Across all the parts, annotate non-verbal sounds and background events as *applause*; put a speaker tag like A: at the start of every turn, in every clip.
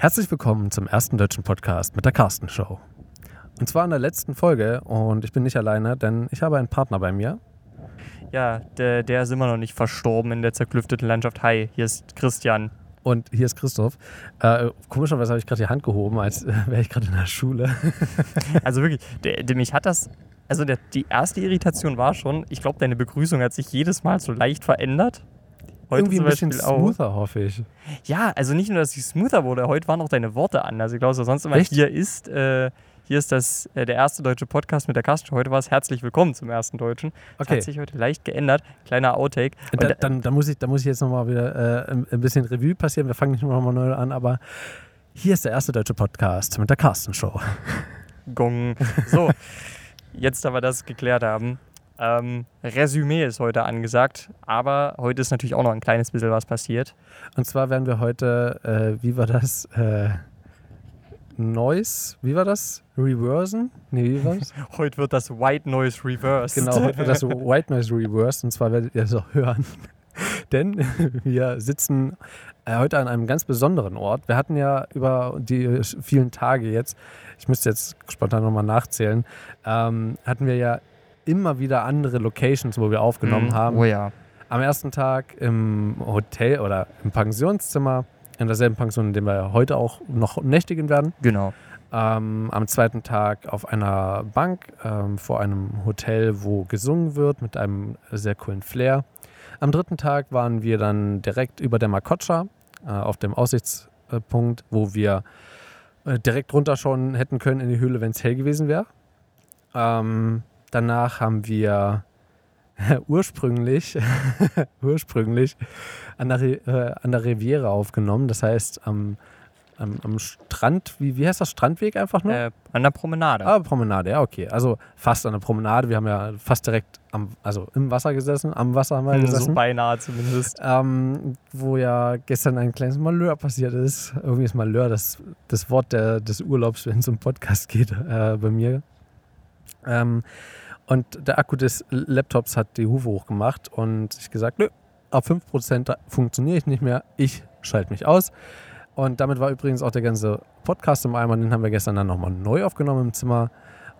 A: Herzlich willkommen zum ersten deutschen Podcast mit der Carsten Show. Und zwar in der letzten Folge und ich bin nicht alleine, denn ich habe einen Partner bei mir.
B: Ja, der, der ist immer noch nicht verstorben in der zerklüfteten Landschaft. Hi, hier ist Christian.
A: Und hier ist Christoph. Äh, komischerweise habe ich gerade die Hand gehoben, als äh, wäre ich gerade in der Schule. *laughs*
B: Also wirklich, der, der, mich hat das. Also der, die erste Irritation war schon, ich glaube, deine Begrüßung hat sich jedes Mal so leicht verändert.
A: Heute Irgendwie ein bisschen
B: Beispiel auch.
A: smoother, hoffe ich.
B: Ja, also nicht nur, dass sie smoother wurde, heute waren auch deine Worte anders. Ich glaube, so sonst immer
A: Echt?
B: hier ist, äh, hier ist das, äh, der erste deutsche Podcast mit der Carsten. Heute war es herzlich willkommen zum ersten deutschen. Das
A: Okay.
B: hat sich heute leicht geändert. Kleiner Outtake.
A: Da,
B: da-
A: dann, dann, muss ich, dann muss ich jetzt nochmal wieder äh, ein, bisschen Revue passieren. Wir fangen nicht nochmal neu an, aber hier ist der erste deutsche Podcast mit der Carsten Show.
B: Gong. So, jetzt da wir das geklärt haben. Ähm, Resümee ist heute angesagt, aber heute ist natürlich auch noch ein kleines bisschen was passiert.
A: Und zwar werden wir heute, äh, wie war das? Äh, Noise, wie war das? Reversen? Nee, wie war das? *laughs*
B: Heute wird das White Noise reversed.
A: Genau, heute wird das *laughs* White Noise Reversed und zwar werdet ihr es auch hören. *laughs* Denn wir sitzen äh, heute an einem ganz besonderen Ort. Wir hatten ja über die vielen Tage jetzt, ich müsste jetzt spontan nochmal nachzählen, ähm, hatten wir ja immer wieder andere Locations, wo wir aufgenommen
B: Mhm.
A: haben.
B: Oh ja.
A: Am ersten Tag im Hotel oder im Pensionszimmer, in derselben Pension, in der wir heute auch noch nächtigen werden.
B: Genau.
A: Ähm, am zweiten Tag auf einer Bank ähm, vor einem Hotel, wo gesungen wird mit einem sehr coolen Flair. Am dritten Tag waren wir dann direkt über der Makotscha äh, auf dem Aussichtspunkt, wo wir äh, direkt runterschauen hätten können in die Höhle, wenn es hell gewesen wäre. Ähm, danach haben wir *laughs* ursprünglich, *laughs* ursprünglich an der, äh, an der Riviera aufgenommen. Das heißt am, am, am Strand, wie, wie heißt das? Strandweg einfach nur?
B: Äh, an der Promenade.
A: Ah, Promenade, ja, okay. Also fast an der Promenade. Wir haben ja fast direkt am, also im Wasser gesessen, am Wasser haben wir
B: Hm, *laughs* so
A: gesessen.
B: beinahe zumindest.
A: Ähm, wo ja gestern ein kleines Malheur passiert ist. Irgendwie ist Malheur das, das Wort der, des Urlaubs, wenn es um Podcast geht, äh, bei mir. Ähm, und der Akku des Laptops hat die Hufe hochgemacht und ich gesagt, nö, auf 5% funktioniere ich nicht mehr, ich schalte mich aus. Und damit war übrigens auch der ganze Podcast im Eimer, den haben wir gestern dann nochmal neu aufgenommen im Zimmer.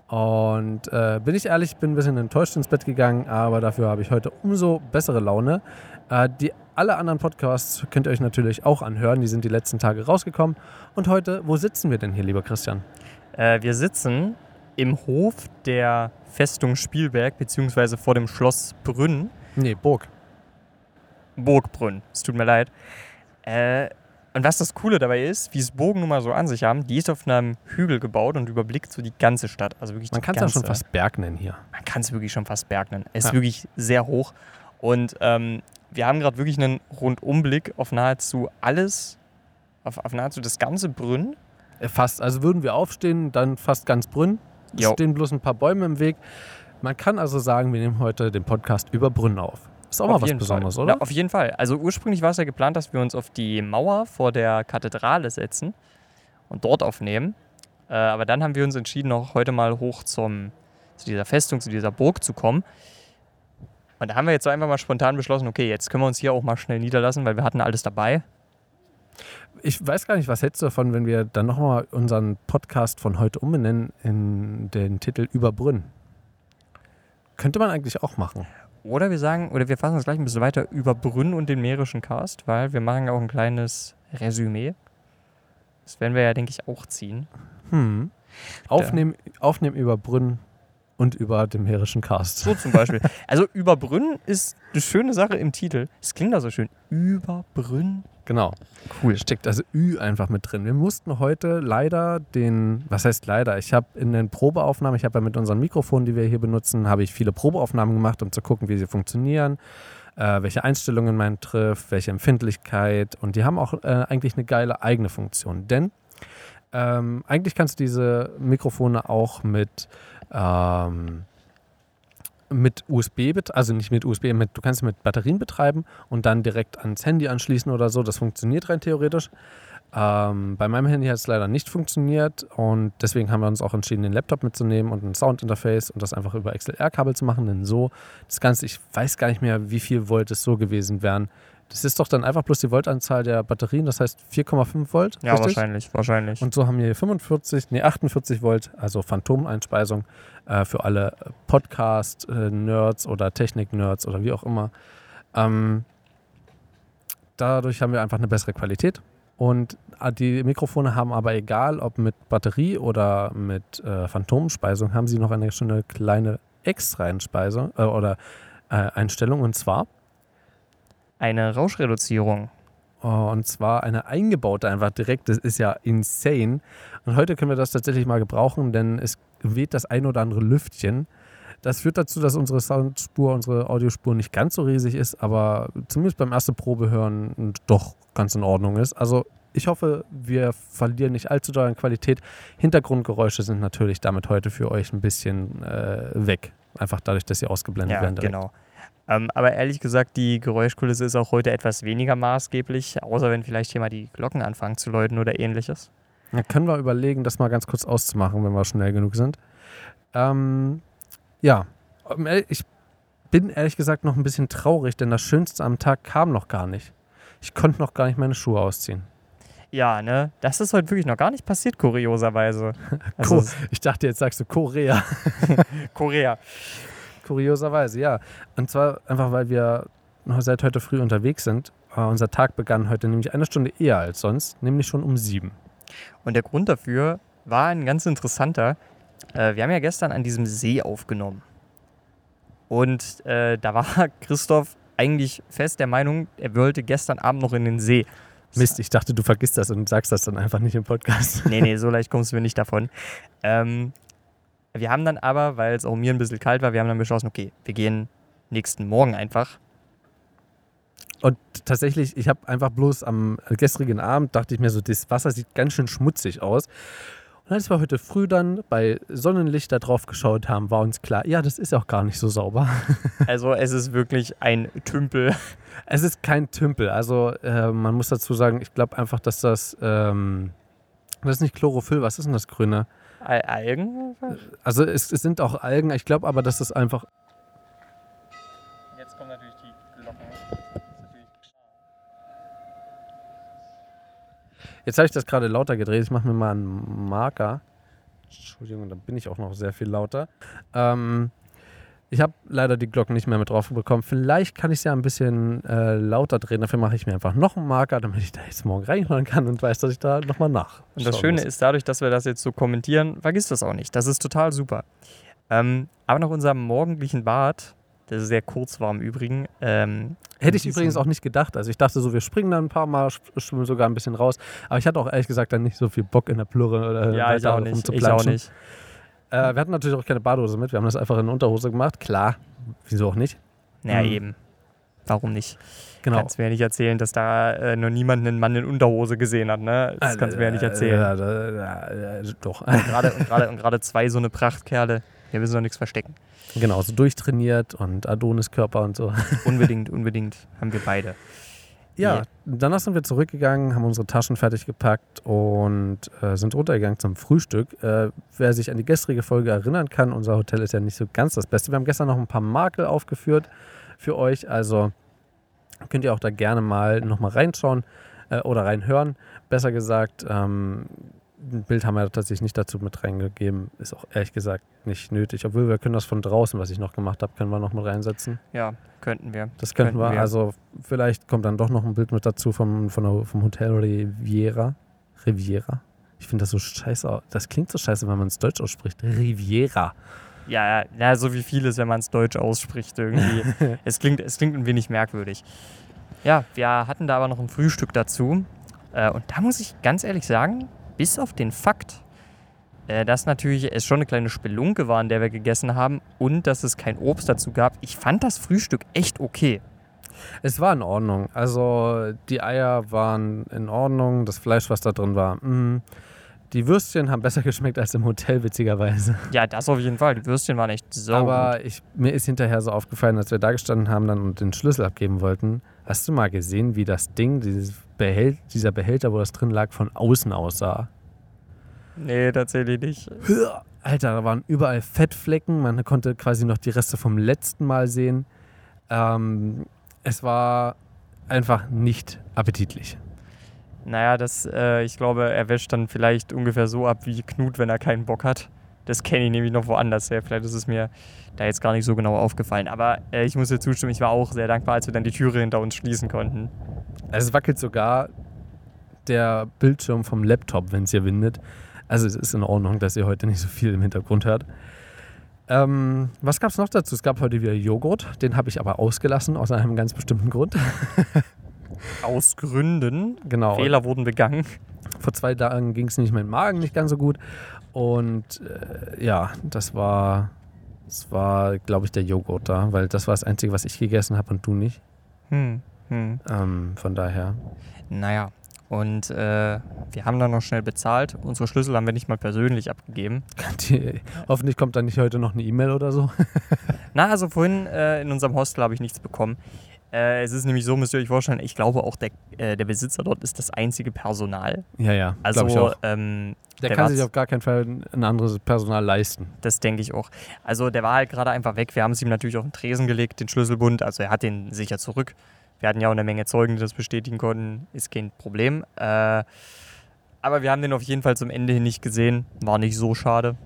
A: Und äh, bin ich ehrlich, bin ein bisschen enttäuscht ins Bett gegangen, aber dafür habe ich heute umso bessere Laune. Äh, die alle anderen Podcasts könnt ihr euch natürlich auch anhören, die sind die letzten Tage rausgekommen. Und heute, wo sitzen wir denn hier, lieber Christian?
B: Äh, wir sitzen im Hof der Festung Spielberg, beziehungsweise vor dem Schloss Brünn.
A: Nee, Burg.
B: Burgbrünn. Es tut mir leid. Äh, und was das Coole dabei ist, wie es Burgen nun mal so an sich haben, die ist auf einem Hügel gebaut und überblickt so die ganze Stadt. Also wirklich
A: Man kann es ja schon fast Berg nennen hier.
B: Man kann es wirklich schon fast Berg nennen. Es ist
A: Ja.
B: wirklich sehr hoch. Und ähm, wir haben gerade wirklich einen Rundumblick auf nahezu alles, auf, auf nahezu das ganze Brünn.
A: Äh, Fast. Also würden wir aufstehen, dann fast ganz Brünn. Es
B: Jo.
A: stehen bloß ein paar Bäume im Weg. Man kann also sagen, wir nehmen heute den Podcast über Brünn auf. Ist auch mal was Besonderes,
B: Fall.
A: oder?
B: Ja, auf jeden Fall. Also ursprünglich war es ja geplant, dass wir uns auf die Mauer vor der Kathedrale setzen und dort aufnehmen. Äh, aber dann haben wir uns entschieden, auch heute mal hoch zum, zu dieser Festung, zu dieser Burg zu kommen. Und da haben wir jetzt so einfach mal spontan beschlossen, okay, jetzt können wir uns hier auch mal schnell niederlassen, weil wir hatten alles dabei.
A: Ich weiß gar nicht, was hältst du davon, wenn wir dann nochmal unseren Podcast von heute umbenennen in den Titel Über Brünn? Könnte man eigentlich auch machen.
B: Oder wir sagen, oder wir fassen uns gleich ein bisschen weiter über Brünn und den mährischen Cast, weil wir machen ja auch ein kleines Resümee. Das werden wir ja, denke ich, auch ziehen.
A: Hm. Aufnehmen, aufnehmen über Brünn und über dem Mährischen Cast.
B: So zum Beispiel. Also über Brünn ist eine schöne Sache im Titel. Es klingt da so schön. Über Brünn.
A: Genau.
B: Cool.
A: Steckt also Ü einfach mit drin. Wir mussten heute leider den, was heißt leider? Ich habe in den Probeaufnahmen, ich habe ja mit unseren Mikrofonen, die wir hier benutzen, habe ich viele Probeaufnahmen gemacht, um zu gucken, wie sie funktionieren, äh, welche Einstellungen man trifft, welche Empfindlichkeit. Und die haben auch äh, eigentlich eine geile eigene Funktion. Denn ähm, eigentlich kannst du diese Mikrofone auch mit ähm, mit USB, also nicht mit USB, mit, du kannst sie mit Batterien betreiben und dann direkt ans Handy anschließen oder so. Das funktioniert rein theoretisch. Ähm, bei meinem Handy hat es leider nicht funktioniert und deswegen haben wir uns auch entschieden, den Laptop mitzunehmen und ein Soundinterface und das einfach über XLR-Kabel zu machen. Denn so, das Ganze, ich weiß gar nicht mehr, wie viel Volt es so gewesen wären. Das ist doch dann einfach bloß die Voltanzahl der Batterien, das heißt 4,5 Volt.
B: Ja,
A: richtig?
B: wahrscheinlich, wahrscheinlich.
A: Und so haben wir hier 45, nee, 48 Volt, also Phantomeinspeisung äh, für alle Podcast-Nerds oder Technik-Nerds oder wie auch immer. Ähm, dadurch haben wir einfach eine bessere Qualität. Und äh, die Mikrofone haben aber egal, ob mit Batterie oder mit äh, Phantomspeisung, haben sie noch eine schöne kleine Extra-Einspeisung äh, oder äh, Einstellung. Und zwar
B: Eine Rauschreduzierung.
A: Oh, und zwar eine eingebaute einfach direkt. Das ist ja insane. Und heute können wir das tatsächlich mal gebrauchen, denn es weht das ein oder andere Lüftchen. Das führt dazu, dass unsere Soundspur, unsere Audiospur nicht ganz so riesig ist, aber zumindest beim ersten Probehören doch ganz in Ordnung ist. Also ich hoffe, wir verlieren nicht allzu doll an Qualität. Hintergrundgeräusche sind natürlich damit heute für euch ein bisschen äh, weg. Einfach dadurch, dass sie ausgeblendet
B: Ja,
A: werden. direkt.
B: genau. Ähm, aber ehrlich gesagt, die Geräuschkulisse ist auch heute etwas weniger maßgeblich, außer wenn vielleicht hier mal die Glocken anfangen zu läuten oder ähnliches.
A: Dann können wir überlegen, das mal ganz kurz auszumachen, wenn wir schnell genug sind. Ähm, ja, ähm, ehrlich- ich bin ehrlich gesagt noch ein bisschen traurig, denn das Schönste am Tag kam noch gar nicht. Ich konnte noch gar nicht meine Schuhe ausziehen.
B: Ja, ne? Das ist heute wirklich noch gar nicht passiert, kurioserweise. *laughs* Also,
A: Ich dachte, jetzt sagst du Korea. *laughs*
B: Korea.
A: Kurioserweise, ja. Und zwar einfach, weil wir seit heute früh unterwegs sind. Äh, unser Tag begann heute nämlich eine Stunde eher als sonst, nämlich schon um sieben.
B: Und der Grund dafür war ein ganz interessanter. Äh, wir haben ja gestern an diesem See aufgenommen. Und äh, da war *laughs* Christoph eigentlich fest der Meinung, er wollte gestern Abend noch in den See.
A: Mist, ich dachte, du vergisst das und sagst das dann einfach nicht im Podcast.
B: Nee, nee, *laughs* so leicht kommst du mir nicht davon. Ähm, wir haben dann aber, weil es auch mir ein bisschen kalt war, wir haben dann beschlossen, okay, wir gehen nächsten Morgen einfach.
A: Und tatsächlich, ich habe einfach bloß am gestrigen Abend, dachte ich mir so, das Wasser sieht ganz schön schmutzig aus. Und als wir heute früh dann bei Sonnenlicht da drauf geschaut haben, war uns klar, ja, das ist auch gar nicht so sauber. *laughs*
B: Also es ist wirklich ein Tümpel.
A: Es ist kein Tümpel. Also äh, man muss dazu sagen, ich glaube einfach, dass das, ähm, das ist nicht Chlorophyll, was ist denn das Grüne?
B: Al- Algen?
A: Also es, es sind auch Algen, ich glaube aber, dass das einfach,
B: Jetzt kommen natürlich die Glocken.
A: jetzt habe ich das gerade lauter gedreht, ich mache mir mal einen Marker. Entschuldigung, da bin ich auch noch sehr viel lauter. Ähm, ich habe leider die Glocken nicht mehr mit drauf bekommen. Vielleicht kann ich es ja ein bisschen äh, lauter drehen. Dafür mache ich mir einfach noch einen Marker, damit ich da jetzt morgen reinhören kann und weiß, dass ich da nochmal nach.
B: Und das Schöne
A: muss.
B: ist, dadurch, dass wir das jetzt so kommentieren, vergisst das auch nicht. Das ist total super. Ähm, aber nach unserem morgendlichen Bad, das ist sehr kurz war im Übrigen, ähm,
A: Hätte ich übrigens auch nicht gedacht. Also ich dachte so, wir springen dann ein paar Mal, sch- schwimmen sogar ein bisschen raus. Aber ich hatte auch ehrlich gesagt dann nicht so viel Bock in der Plurre oder
B: ja, ich auch nicht. Ich auch nicht.
A: Äh, wir hatten natürlich auch keine Badehose mit. Wir haben das einfach in Unterhose gemacht. Klar, wieso auch nicht?
B: Naja,
A: Mhm.
B: eben. Warum nicht?
A: Genau.
B: Kannst mir ja nicht erzählen, dass da äh, noch niemand einen Mann in Unterhose gesehen hat, ne? Das kannst du mir ja nicht erzählen.
A: Äh, äh, äh, äh, doch.
B: Gerade und gerade zwei so eine Prachtkerle, wir müssen doch nichts verstecken.
A: genau, so durchtrainiert und Adoniskörper und so.
B: Unbedingt, unbedingt haben wir beide.
A: Ja, danach sind wir zurückgegangen, haben unsere Taschen fertig gepackt und äh, sind runtergegangen zum Frühstück. Äh, wer sich an die gestrige Folge erinnern kann, unser Hotel ist ja nicht so ganz das Beste. Wir haben gestern noch ein paar Makel aufgeführt für euch, also könnt ihr auch da gerne mal nochmal reinschauen äh, oder reinhören. Besser gesagt, ähm, ein Bild haben wir tatsächlich nicht dazu mit reingegeben. Ist auch ehrlich gesagt nicht nötig. Obwohl wir können das von draußen, was ich noch gemacht habe, können wir noch mit reinsetzen.
B: Ja, könnten wir.
A: Das könnten
B: Könnten
A: wir.
B: wir.
A: Also vielleicht kommt dann doch noch ein Bild mit dazu vom, der, vom Hotel Riviera. Riviera. Ich finde das so scheiße. Das klingt so scheiße, wenn man es deutsch ausspricht. Riviera.
B: Ja, ja, ja, so wie vieles, wenn man es deutsch ausspricht irgendwie. *laughs* es, klingt, es klingt ein wenig merkwürdig. Ja, wir hatten da aber noch ein Frühstück dazu. Äh, und da muss ich ganz ehrlich sagen, bis auf den Fakt, äh, dass natürlich es schon eine kleine Spelunke war, an der wir gegessen haben und dass es kein Obst dazu gab, ich fand das Frühstück echt okay.
A: Es war in Ordnung. Also die Eier waren in Ordnung. Das Fleisch, was da drin war, mh. Die Würstchen haben besser *laughs* geschmeckt als im Hotel, witzigerweise.
B: Ja, das auf jeden Fall. Die Würstchen waren echt so
A: Aber
B: gut.
A: ich, mir ist hinterher so aufgefallen, als wir da gestanden haben dann und den Schlüssel abgeben wollten. Hast du mal gesehen, wie das Ding, dieses Behält, dieser Behälter, wo das drin lag, von außen aussah?
B: Nee, tatsächlich nicht.
A: Alter, da waren überall Fettflecken. Man konnte quasi noch die Reste vom letzten Mal sehen. Ähm, es war einfach nicht appetitlich.
B: Naja, das, äh, ich glaube, er wäscht dann vielleicht ungefähr so ab wie Knut, wenn er keinen Bock hat. Das kenne ich nämlich noch woanders her. Vielleicht ist es mir da jetzt gar nicht so genau aufgefallen. Aber äh, ich muss dir zustimmen, ich war auch sehr dankbar, als wir dann die Türe hinter uns schließen konnten.
A: Es wackelt sogar der Bildschirm vom Laptop, wenn es hier windet. Also es ist in Ordnung, dass ihr heute nicht so viel im Hintergrund hört. Ähm, was gab es noch dazu? Es gab heute wieder Joghurt. Den habe ich aber ausgelassen, aus einem ganz bestimmten Grund. *laughs*
B: Aus Gründen.
A: genau.
B: Fehler wurden begangen.
A: Vor zwei Tagen ging es nicht meinem Magen nicht ganz so gut. Und äh, ja, das war, das war, glaube ich, der Joghurt da, weil das war das Einzige, was ich gegessen habe und du nicht.
B: Hm, hm.
A: Ähm, von daher.
B: Naja, und äh, wir haben dann noch schnell bezahlt. Unsere Schlüssel haben wir nicht mal persönlich abgegeben.
A: Die, hoffentlich kommt dann nicht heute noch eine E-Mail oder so. *laughs*
B: Na, also vorhin äh, in unserem Hostel habe ich nichts bekommen. Äh, es ist nämlich so, müsst ihr euch vorstellen, ich glaube auch der, äh, der Besitzer dort ist das einzige Personal.
A: Ja, ja.
B: Also,
A: glaub ich auch.
B: ähm,
A: Der,
B: der
A: kann sich auf gar keinen Fall ein anderes Personal leisten.
B: das denke ich auch. Also der war halt gerade einfach weg. Wir haben es ihm natürlich auf den Tresen gelegt, den Schlüsselbund. Also er hat den sicher zurück. Wir hatten ja auch eine Menge Zeugen, die das bestätigen konnten. Ist kein Problem. Äh, aber wir haben den auf jeden Fall zum Ende hin nicht gesehen. War nicht so schade.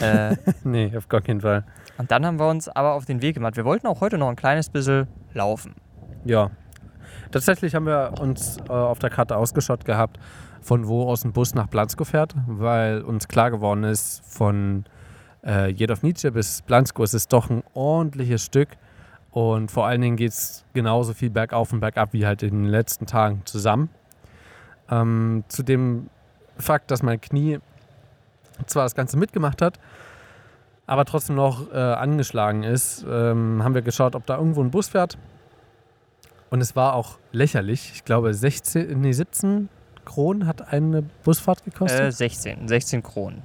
B: Äh, *laughs*
A: nee, auf gar keinen Fall.
B: und dann haben wir uns aber auf den Weg gemacht. Wir wollten auch heute noch ein kleines bisschen laufen.
A: Ja. Tatsächlich haben wir uns äh, auf der Karte ausgeschaut gehabt, von wo aus ein Bus nach Blansko fährt, weil uns klar geworden ist, von äh, Jedownice bis Blansko ist es doch ein ordentliches Stück. Und vor allen Dingen geht es genauso viel bergauf und bergab wie halt in den letzten Tagen zusammen. Ähm, zu dem Fakt, dass mein Knie zwar das Ganze mitgemacht hat, aber trotzdem noch äh, angeschlagen ist, ähm, haben wir geschaut, ob da irgendwo ein Bus fährt. Und es war auch lächerlich. Ich glaube, 16, nee, 17 Kronen hat eine Busfahrt gekostet.
B: Äh, 16, 16 Kronen.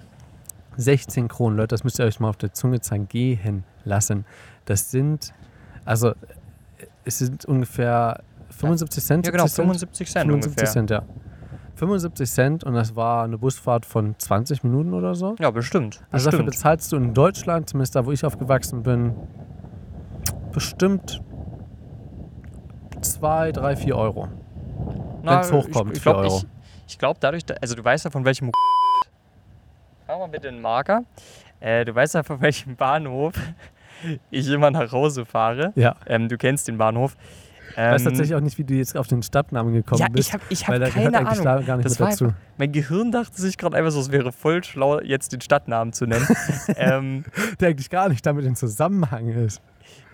A: 16 Kronen, Leute, das müsst ihr euch mal auf der Zunge zeigen, gehen lassen. Das sind, also, es sind ungefähr 75 Cent.
B: Ja, genau,
A: 70 Cent?
B: 75 Cent
A: 75
B: ungefähr.
A: Cent, ja. 75 Cent und das war eine Busfahrt von 20 Minuten oder so.
B: Ja, bestimmt.
A: Also dafür
B: bestimmt.
A: bezahlst du in Deutschland, zumindest da, wo ich aufgewachsen bin, bestimmt 2, 3, 4 Euro.
B: Na,
A: wenn's hochkommt,
B: Ich, ich glaube,
A: Euro.
B: ich, ich glaub dadurch, da- also du weißt ja von welchem. Mach mal bitte einen Marker. Äh, du weißt ja von welchem Bahnhof *laughs* ich immer nach Hause fahre.
A: Ja.
B: Ähm, du kennst den Bahnhof.
A: Ich weiß
B: Ähm,
A: tatsächlich auch nicht, wie du jetzt auf den Stadtnamen gekommen
B: ja,
A: bist.
B: ich habe ich hab keine Ahnung.
A: da gar nicht
B: Das
A: mit
B: war
A: dazu.
B: einfach, mein Gehirn dachte sich gerade einfach so, es wäre voll schlau, jetzt den Stadtnamen zu nennen. *laughs* ähm,
A: Der eigentlich gar nicht damit in Zusammenhang ist.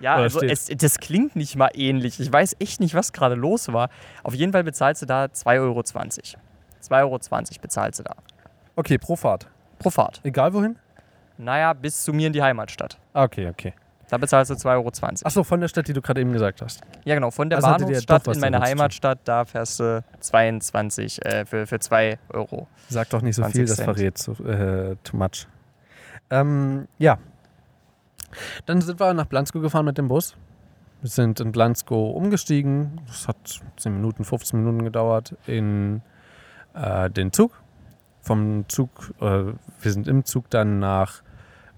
B: Ja,
A: Oder
B: also es, das klingt nicht mal ähnlich. Ich weiß echt nicht, was gerade los war. Auf jeden Fall bezahlst du da 2,20 Euro. 2,20 Euro bezahlst du da.
A: Okay, pro Fahrt.
B: Pro Fahrt.
A: Egal wohin?
B: Naja, bis zu mir in die Heimatstadt.
A: Ah, Okay, okay.
B: Da bezahlst du 2,20 Euro.
A: Achso, von der Stadt, die du gerade eben gesagt hast.
B: Ja, genau. Von der
A: Also
B: Bahnhofsstadt in meine. Heimatstadt, da fährst du 22 äh, für, für 2 Euro.
A: Sag doch nicht so
B: 20
A: viel, das verrät so, äh, too much. Ähm, ja. Dann sind wir nach Blansko gefahren mit dem Bus. Wir sind in Blansko umgestiegen. Das hat 10 Minuten, 15 Minuten gedauert in äh, den Zug. Vom Zug, äh, wir sind im Zug dann nach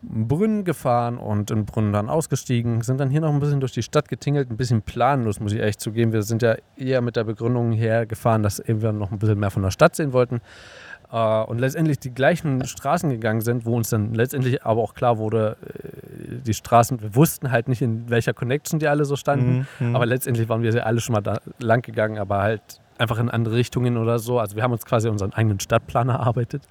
A: Brünn gefahren und in Brünn dann ausgestiegen. Sind dann hier noch ein bisschen durch die Stadt getingelt, ein bisschen planlos, muss ich ehrlich zugeben. Wir sind ja eher mit der Begründung hergefahren, dass wir noch ein bisschen mehr von der Stadt sehen wollten. Äh, und letztendlich die gleichen Straßen gegangen sind, wo uns dann letztendlich aber auch klar wurde, äh, die Straßen, wir wussten halt nicht, in welcher Connection die alle so standen.
B: Mhm.
A: Aber letztendlich waren wir ja alle schon mal da lang gegangen, aber halt einfach in andere Richtungen oder so. Also wir haben uns quasi unseren eigenen Stadtplan erarbeitet.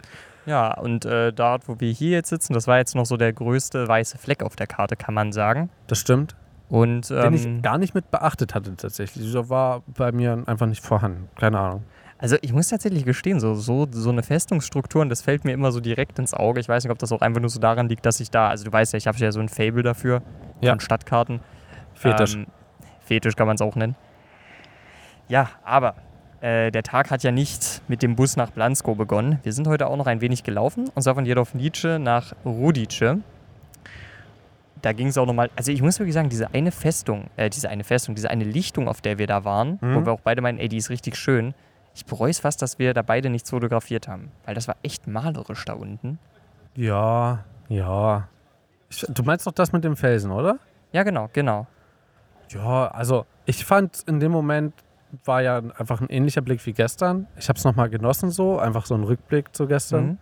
B: Ja, und äh, dort, wo wir hier jetzt sitzen, das war jetzt noch so der größte weiße Fleck auf der Karte, kann man sagen.
A: Das stimmt.
B: Und
A: Den ich
B: ähm,
A: gar nicht mit beachtet hatte tatsächlich. Der war bei mir einfach nicht vorhanden. Keine Ahnung.
B: Also ich muss tatsächlich gestehen, so, so, so eine Festungsstruktur, und das fällt mir immer so direkt ins Auge. Ich weiß nicht, ob das auch einfach nur so daran liegt, dass ich da, also du weißt ja, ich habe ja so ein Fable dafür,
A: Ja.
B: von Stadtkarten.
A: Fetisch.
B: Ähm, Fetisch kann man es auch nennen. Ja, aber äh, der Tag hat ja nicht mit dem Bus nach Blansko begonnen. Wir sind heute auch noch ein wenig gelaufen, und zwar von Jedownice nach Rudice. Da ging es auch nochmal, also ich muss wirklich sagen, diese eine Festung, äh, diese eine Festung, diese eine Lichtung, auf der wir da waren,
A: Mhm.
B: wo wir auch beide meinen, ey, die ist richtig schön. Ich bereue es fast, dass wir da beide nichts fotografiert haben, weil das war echt malerisch da unten.
A: Ja, ja. Ich, du meinst doch das mit dem Felsen, oder?
B: Ja, genau, genau.
A: Ja, also ich fand in dem Moment war ja einfach ein ähnlicher Blick wie gestern. Ich habe es nochmal genossen so, einfach so ein Rückblick zu gestern.
B: Mhm.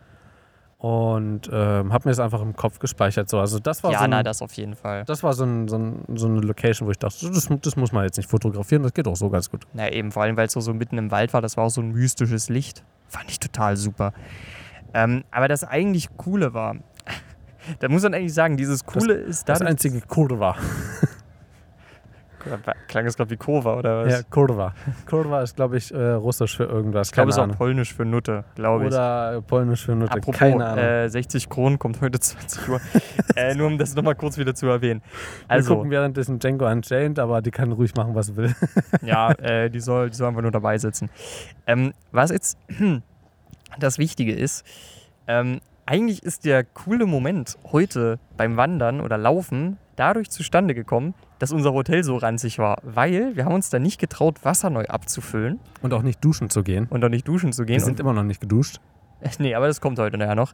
A: Und ähm, habe mir es einfach im Kopf gespeichert. So. Also das war,
B: Ja,
A: so,
B: na,
A: ein,
B: das auf jeden Fall.
A: das war so, ein, so, ein, so eine Location, wo ich dachte, das, das muss man jetzt nicht fotografieren, das geht auch so ganz gut.
B: Na eben, vor allem, weil es so, so mitten im Wald war, das war auch so ein mystisches Licht. Fand ich total super. Ähm, aber das eigentlich Coole war, *laughs* da muss man eigentlich sagen, dieses Coole ist
A: Das
B: dadurch...
A: einzige Kurva. *laughs*
B: Klang es gerade wie Kurva oder was?
A: Ja, Kurva. Kurva ist, glaube ich, äh, russisch für irgendwas.
B: ich glaube, es ist auch polnisch für Nutte, glaube ich.
A: Oder polnisch für Nutte.
B: Apropos,
A: keine Ahnung.
B: äh, 60 Kronen kommt heute *laughs* 20 Uhr. *laughs* äh, nur um das nochmal kurz wieder zu erwähnen.
A: Wir
B: Also,
A: gucken währenddessen Django Unchained, aber die kann ruhig machen, was sie will. *laughs*
B: ja, äh, die, soll, die soll einfach nur dabei sitzen. Ähm, was jetzt *clears throat* das Wichtige ist, ähm, eigentlich ist der coole Moment heute beim Wandern oder Laufen dadurch zustande gekommen, dass unser Hotel so ranzig war, weil wir haben uns da nicht getraut, Wasser neu abzufüllen
A: Und auch nicht duschen zu gehen.
B: und auch nicht duschen zu
A: Wir
B: gehen.
A: sind immer noch nicht geduscht. *laughs*
B: Nee, aber das kommt heute nachher noch.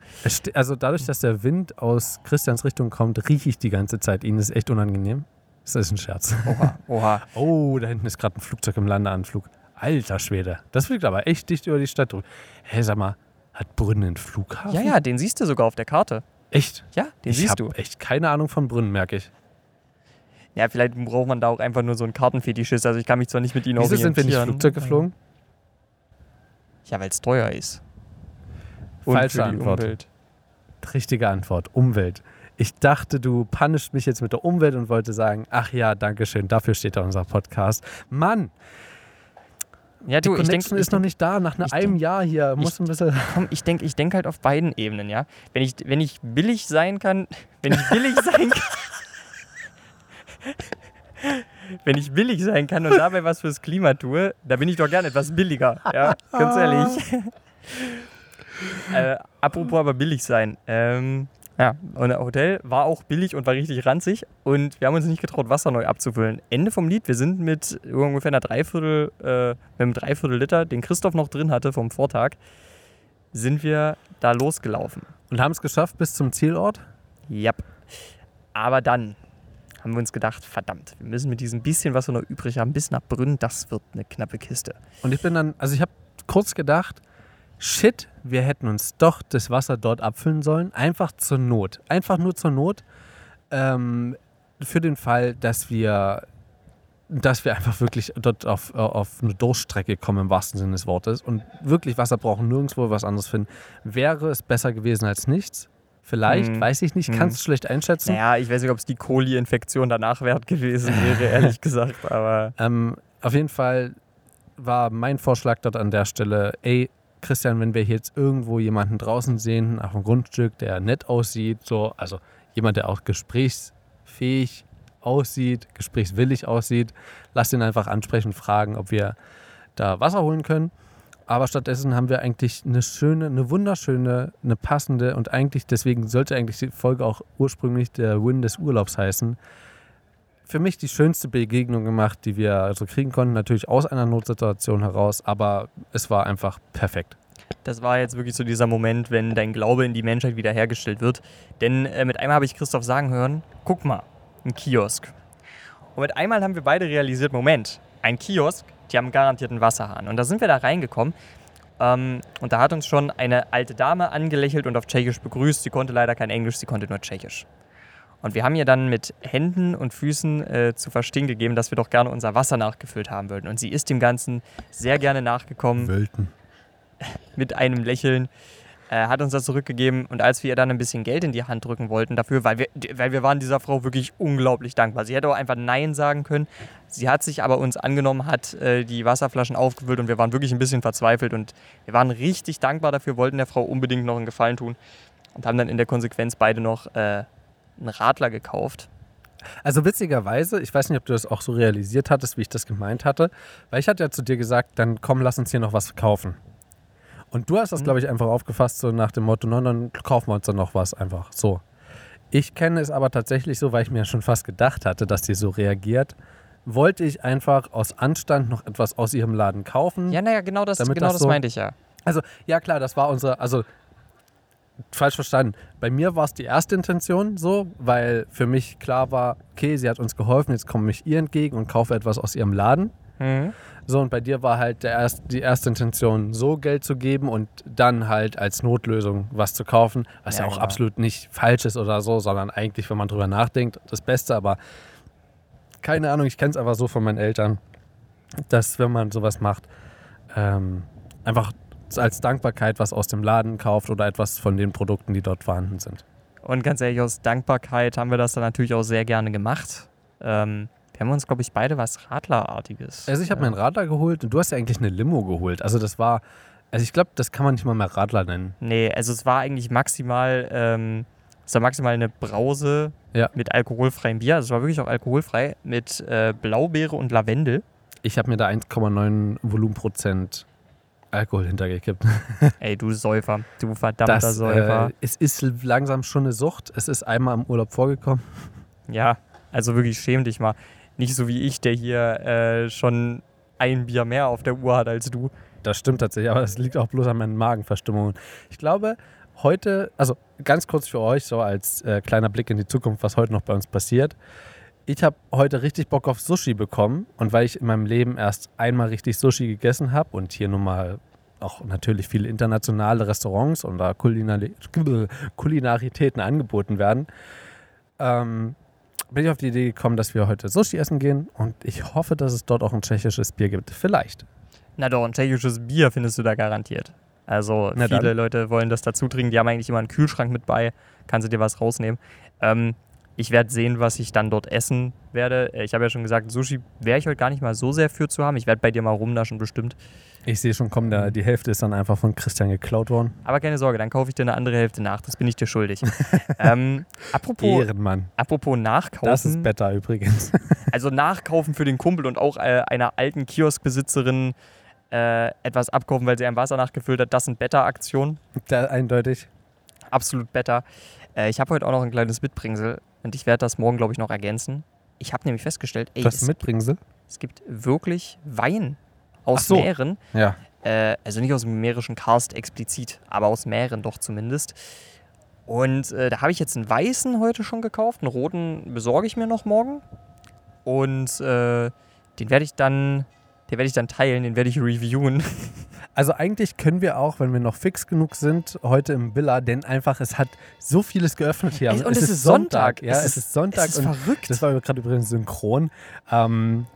A: Also dadurch, dass der Wind aus Christians Richtung kommt, rieche ich die ganze Zeit. Ihnen ist echt unangenehm. Das ist ein Scherz.
B: Oha, oha. *laughs*
A: Oh, da hinten ist gerade ein Flugzeug im Landeanflug. Alter Schwede. Das fliegt aber echt dicht über die Stadt drüber. Hä, sag mal, hat Brünn einen Flughafen?
B: Ja, ja, den siehst du sogar auf der Karte.
A: Echt?
B: Ja, den
A: ich
B: siehst
A: habe
B: du.
A: echt keine Ahnung von Brünn, merke ich.
B: Ja, vielleicht braucht man da auch einfach nur so einen Kartenfetischist. Also ich kann mich zwar nicht mit ihnen
A: Wieso sind wir nicht
B: orientieren.
A: Flugzeug geflogen?
B: Ja, weil es teuer ist.
A: Falsche
B: für die
A: Antwort.
B: Umwelt.
A: Richtige Antwort. Umwelt. Ich dachte, du punischt mich jetzt mit der Umwelt und wollte sagen, ach ja, danke schön, dafür steht da unser Podcast. Mann,
B: Ja,
A: die
B: du, ich denke,
A: Connection ist noch nicht da. Nach
B: ich
A: einem
B: denk-
A: Jahr hier muss ein bisschen... *laughs*
B: komm, ich denke ich denk halt auf beiden Ebenen, ja. Wenn ich, wenn ich billig sein kann, *laughs* wenn ich billig sein kann, *laughs* wenn ich billig sein kann und dabei was fürs Klima tue, da bin ich doch gern etwas billiger, ja, ganz ehrlich. äh, apropos aber billig sein, ähm, ja, und das Hotel war auch billig und war richtig ranzig und wir haben uns nicht getraut, Wasser neu abzufüllen. Ende vom Lied, wir sind mit ungefähr einer Dreiviertel, äh, mit einem Dreiviertel Liter, den Christoph noch drin hatte vom Vortag, sind wir da losgelaufen.
A: Und haben es geschafft bis zum Zielort?
B: Yep. Aber dann haben wir uns gedacht, verdammt, wir müssen mit diesem bisschen, was wir noch übrig haben, bis nach Brünn, das wird eine knappe Kiste.
A: Und ich bin dann, also ich habe kurz gedacht, shit, wir hätten uns doch das Wasser dort abfüllen sollen. Einfach zur Not. Einfach nur zur Not. Ähm, für den Fall, dass wir, dass wir einfach wirklich dort auf, auf eine Durchstrecke kommen, im wahrsten Sinne des Wortes, und wirklich Wasser brauchen, nirgendwo was anderes finden, wäre es besser gewesen als nichts. Vielleicht,
B: Hm.
A: weiß ich nicht,
B: Hm.
A: kannst du schlecht einschätzen.
B: Naja, ich weiß nicht, ob es die Koli-Infektion danach wert gewesen wäre, *laughs* ehrlich gesagt, aber
A: Ähm, auf jeden Fall war mein Vorschlag dort an der Stelle, ey, Christian, wenn wir jetzt irgendwo jemanden draußen sehen, auf dem Grundstück, der nett aussieht, so, also jemand, der auch gesprächsfähig aussieht, gesprächswillig aussieht, lass ihn einfach ansprechen, fragen, ob wir da Wasser holen können. Aber stattdessen haben wir eigentlich eine schöne, eine wunderschöne, eine passende und eigentlich, deswegen sollte eigentlich die Folge auch ursprünglich der Win des Urlaubs heißen, für mich die schönste Begegnung gemacht, die wir also kriegen konnten. Natürlich aus einer Notsituation heraus, aber es war einfach perfekt.
B: das war jetzt wirklich so dieser Moment, wenn dein Glaube in die Menschheit wiederhergestellt wird. Denn äh, mit einmal habe ich Christoph sagen hören, guck mal, ein Kiosk. Und mit einmal haben wir beide realisiert, Moment, ein Kiosk, die haben garantiert einen Wasserhahn. Und da sind wir da reingekommen ähm, und da hat uns schon eine alte Dame angelächelt und auf Tschechisch begrüßt. Sie konnte leider kein Englisch, sie konnte nur Tschechisch. Und wir haben ihr dann mit Händen und Füßen äh, zu verstehen gegeben, dass wir doch gerne unser Wasser nachgefüllt haben würden. Und sie ist dem Ganzen sehr gerne nachgekommen
A: Wölten. *laughs*
B: mit einem Lächeln, äh, hat uns das zurückgegeben. Und als wir ihr dann ein bisschen Geld in die Hand drücken wollten dafür, weil wir, weil wir waren dieser Frau wirklich unglaublich dankbar. Sie hätte auch einfach Nein sagen können. Sie hat sich aber uns angenommen, hat äh, die Wasserflaschen aufgefüllt und wir waren wirklich ein bisschen verzweifelt. Und wir waren richtig dankbar dafür, wollten der Frau unbedingt noch einen Gefallen tun und haben dann in der Konsequenz beide noch äh, einen Radler gekauft.
A: Also witzigerweise, ich weiß nicht, ob du das auch so realisiert hattest, wie ich das gemeint hatte, weil ich hatte ja zu dir gesagt, dann komm, lass uns hier noch was kaufen. Und du hast das,
B: Mhm.
A: glaube ich, einfach aufgefasst, so nach dem Motto, nein, dann kaufen wir uns dann noch was einfach. So. Ich kenne es aber tatsächlich so, weil ich mir schon fast gedacht hatte, dass sie so reagiert. Wollte ich einfach aus Anstand noch etwas aus ihrem Laden kaufen.
B: Ja, naja, genau das, genau
A: das
B: das
A: so-
B: meinte ich ja.
A: Also, ja klar, das war unsere, also falsch verstanden. Bei mir war es die erste Intention so, weil für mich klar war, okay, sie hat uns geholfen, jetzt komme ich ihr entgegen und kaufe etwas aus ihrem Laden.
B: Mhm.
A: So, und bei dir war halt der erst, die erste Intention, so Geld zu geben und dann halt als Notlösung was zu kaufen, was ja,
B: Ja,
A: auch
B: genau.
A: absolut nicht falsch ist oder so, sondern eigentlich, wenn man drüber nachdenkt, das Beste, aber keine Ahnung, ich kenne es einfach so von meinen Eltern, dass wenn man sowas macht, ähm, einfach als Dankbarkeit was aus dem Laden kauft oder etwas von den Produkten, die dort vorhanden sind.
B: Und ganz ehrlich, aus Dankbarkeit haben wir das dann natürlich auch sehr gerne gemacht. Ähm, wir haben uns, glaube ich, beide was Radlerartiges.
A: Also ich habe
B: äh,
A: mir einen Radler geholt und du hast ja eigentlich eine Limo geholt. Also das war, also ich glaube, das kann man nicht mal mehr Radler nennen.
B: Nee, also es war eigentlich maximal, ähm, es war maximal eine Brause
A: Ja.
B: mit alkoholfreiem Bier. Also es war wirklich auch alkoholfrei mit äh, Blaubeere und Lavendel.
A: Ich habe mir da 1,9 Volumenprozent Alkohol hintergekippt. *laughs*
B: Ey, du Säufer, du verdammter
A: Das,
B: Säufer.
A: äh, es ist langsam schon eine Sucht. Es ist einmal im Urlaub vorgekommen.
B: Ja, also wirklich schäm dich mal. Nicht so wie ich, der hier äh, schon ein Bier mehr auf der Uhr hat als du.
A: Das stimmt tatsächlich, aber es liegt auch bloß an meinen Magenverstimmungen. Ich glaube, heute, also ganz kurz für euch, so als äh, kleiner Blick in die Zukunft, was heute noch bei uns passiert. Ich habe heute richtig Bock auf Sushi bekommen und weil ich in meinem Leben erst einmal richtig Sushi gegessen habe und hier nun mal auch natürlich viele internationale Restaurants und da Kulinari *laughs* Kulinaritäten angeboten werden, ähm, bin ich auf die Idee gekommen, dass wir heute Sushi essen gehen und ich hoffe, dass es dort auch ein tschechisches Bier gibt. Vielleicht.
B: Na doch, ein tschechisches Bier findest du da garantiert. Also
A: Na
B: viele
A: dann.
B: Leute wollen das dazu trinken. Die haben eigentlich immer einen Kühlschrank mit bei. Kannst du dir was rausnehmen. Ähm, ich werde sehen, was ich dann dort essen werde. Äh, Ich habe ja schon gesagt, Sushi wäre ich heute gar nicht mal so sehr für zu haben. Ich werde bei dir mal rumnaschen bestimmt.
A: Ich sehe schon, komm, der, die Hälfte ist dann einfach von Christian geklaut worden.
B: Aber keine Sorge, dann kaufe ich dir eine andere Hälfte nach. Das bin ich dir schuldig. *laughs* ähm, apropos,
A: Ehrenmann.
B: apropos Nachkaufen.
A: Das ist better übrigens. *laughs*
B: Also nachkaufen für den Kumpel und auch äh, einer alten Kioskbesitzerin äh, etwas abkaufen, weil sie ein Wasser nachgefüllt hat. Das sind Beta-Aktionen.
A: Da, eindeutig.
B: Absolut Beta. Äh, ich habe heute auch noch ein kleines Mitbringsel und ich werde das morgen, glaube ich, noch ergänzen. Ich habe nämlich festgestellt, ey,
A: Du hast
B: es,
A: ein Mitbringsel?
B: es gibt wirklich Wein aus
A: so.
B: Meeren.
A: Ja.
B: Äh, also nicht aus dem mährischen Karst explizit, aber aus Meeren doch zumindest. Und äh, da habe ich jetzt einen weißen heute schon gekauft. Einen roten besorge ich mir noch morgen. Und äh, den werde ich dann, den werde ich dann teilen, den werde ich reviewen. *laughs*
A: Also eigentlich können wir auch, wenn wir noch fix genug sind, heute im Villa, denn einfach, es hat so vieles geöffnet hier.
B: Es- und es ist Sonntag.
A: Ja,
B: Es
A: es,
B: ist-
A: Sonntag
B: es ist
A: und
B: verrückt.
A: das war gerade übrigens synchron. Ähm,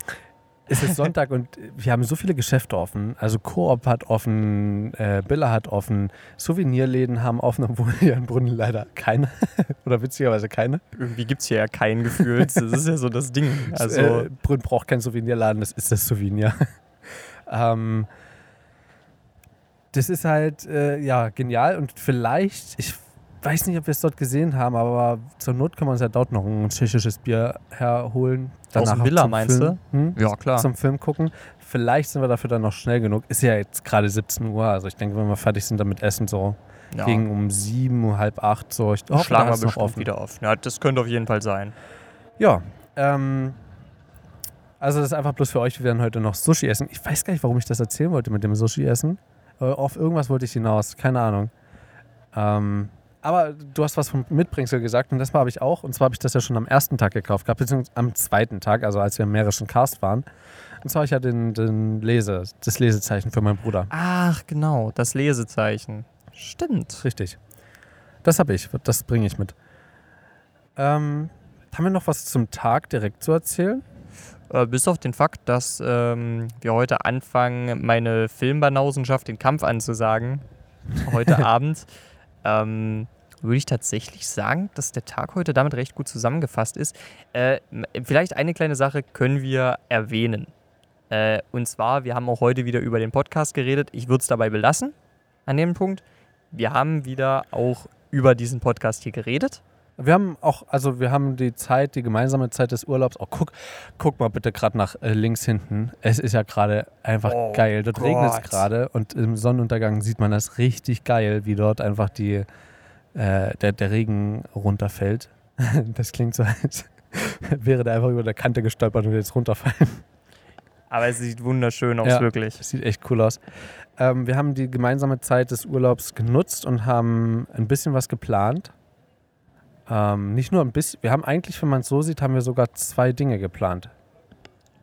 A: es ist Sonntag und wir haben so viele Geschäfte offen. Also Coop hat offen, äh, Billa hat offen, Souvenirläden haben offen, obwohl hier in Brunnen leider keine *laughs* oder witzigerweise keine.
B: Irgendwie gibt es hier ja kein Gefühl. Das ist ja so das Ding. *laughs* Also,
A: äh, Brünn braucht keinen Souvenirladen, das ist das Souvenir. *laughs* ähm, das ist halt, äh, ja, genial und vielleicht, ich weiß nicht, ob wir es dort gesehen haben, aber zur Not kann man uns ja dort noch ein tschechisches Bier herholen.
B: Aus dem Villa, meinst
A: Film, Hm?
B: ja, klar.
A: Zum Film gucken. Vielleicht sind wir dafür dann noch schnell genug. Ist ja jetzt gerade 17 Uhr, also ich denke, wenn wir fertig sind damit Essen, so
B: ja.
A: gegen um sieben, halb acht, so. Ich hoffe,
B: Schlagen wir bestimmt
A: offen.
B: wieder auf. Ja, das könnte auf jeden Fall sein.
A: Ja, ähm, also das ist einfach bloß für euch. Wir werden heute noch Sushi essen. Ich weiß gar nicht, warum ich das erzählen wollte mit dem Sushi essen. Äh, auf irgendwas wollte ich hinaus. Keine Ahnung. Ähm, aber du hast was vom Mitbringsel gesagt und das habe ich auch. Und zwar habe ich das ja schon am ersten Tag gekauft gehabt, beziehungsweise am zweiten Tag, also als wir im mährischen Cast waren. Und zwar habe ich ja den, den Lese, das Lesezeichen für meinen Bruder.
B: Ach, genau, das Lesezeichen. Stimmt.
A: Richtig. Das habe ich, das bringe ich mit. Ähm, haben wir noch was zum Tag direkt zu erzählen?
B: Äh, bis auf den Fakt, dass ähm, wir heute anfangen, meine Filmbanausenschaft den Kampf anzusagen, heute *laughs* Abend, ähm, würde ich tatsächlich sagen, dass der Tag heute damit recht gut zusammengefasst ist. Äh, vielleicht eine kleine Sache können wir erwähnen. Äh, und zwar, wir haben auch heute wieder über den Podcast geredet. Ich würde es dabei belassen, an dem Punkt. Wir haben wieder auch über diesen Podcast hier geredet.
A: Wir haben auch, also wir haben die Zeit, die gemeinsame Zeit des Urlaubs. Oh, guck, guck mal bitte gerade nach äh, links hinten. Es ist ja gerade einfach
B: Oh
A: geil. Dort regnet es gerade und im Sonnenuntergang sieht man das richtig geil, wie dort einfach die, äh, der, der Regen runterfällt. *laughs* Das klingt so, als *laughs* wäre der einfach über der Kante gestolpert und würde jetzt runterfallen.
B: Aber es sieht wunderschön aus,
A: Ja.
B: wirklich.
A: Sieht echt cool aus. Ähm, wir haben die gemeinsame Zeit des Urlaubs genutzt und haben ein bisschen was geplant. Ähm, nicht nur ein bisschen, wir haben eigentlich, wenn man es so sieht, haben wir sogar zwei Dinge geplant.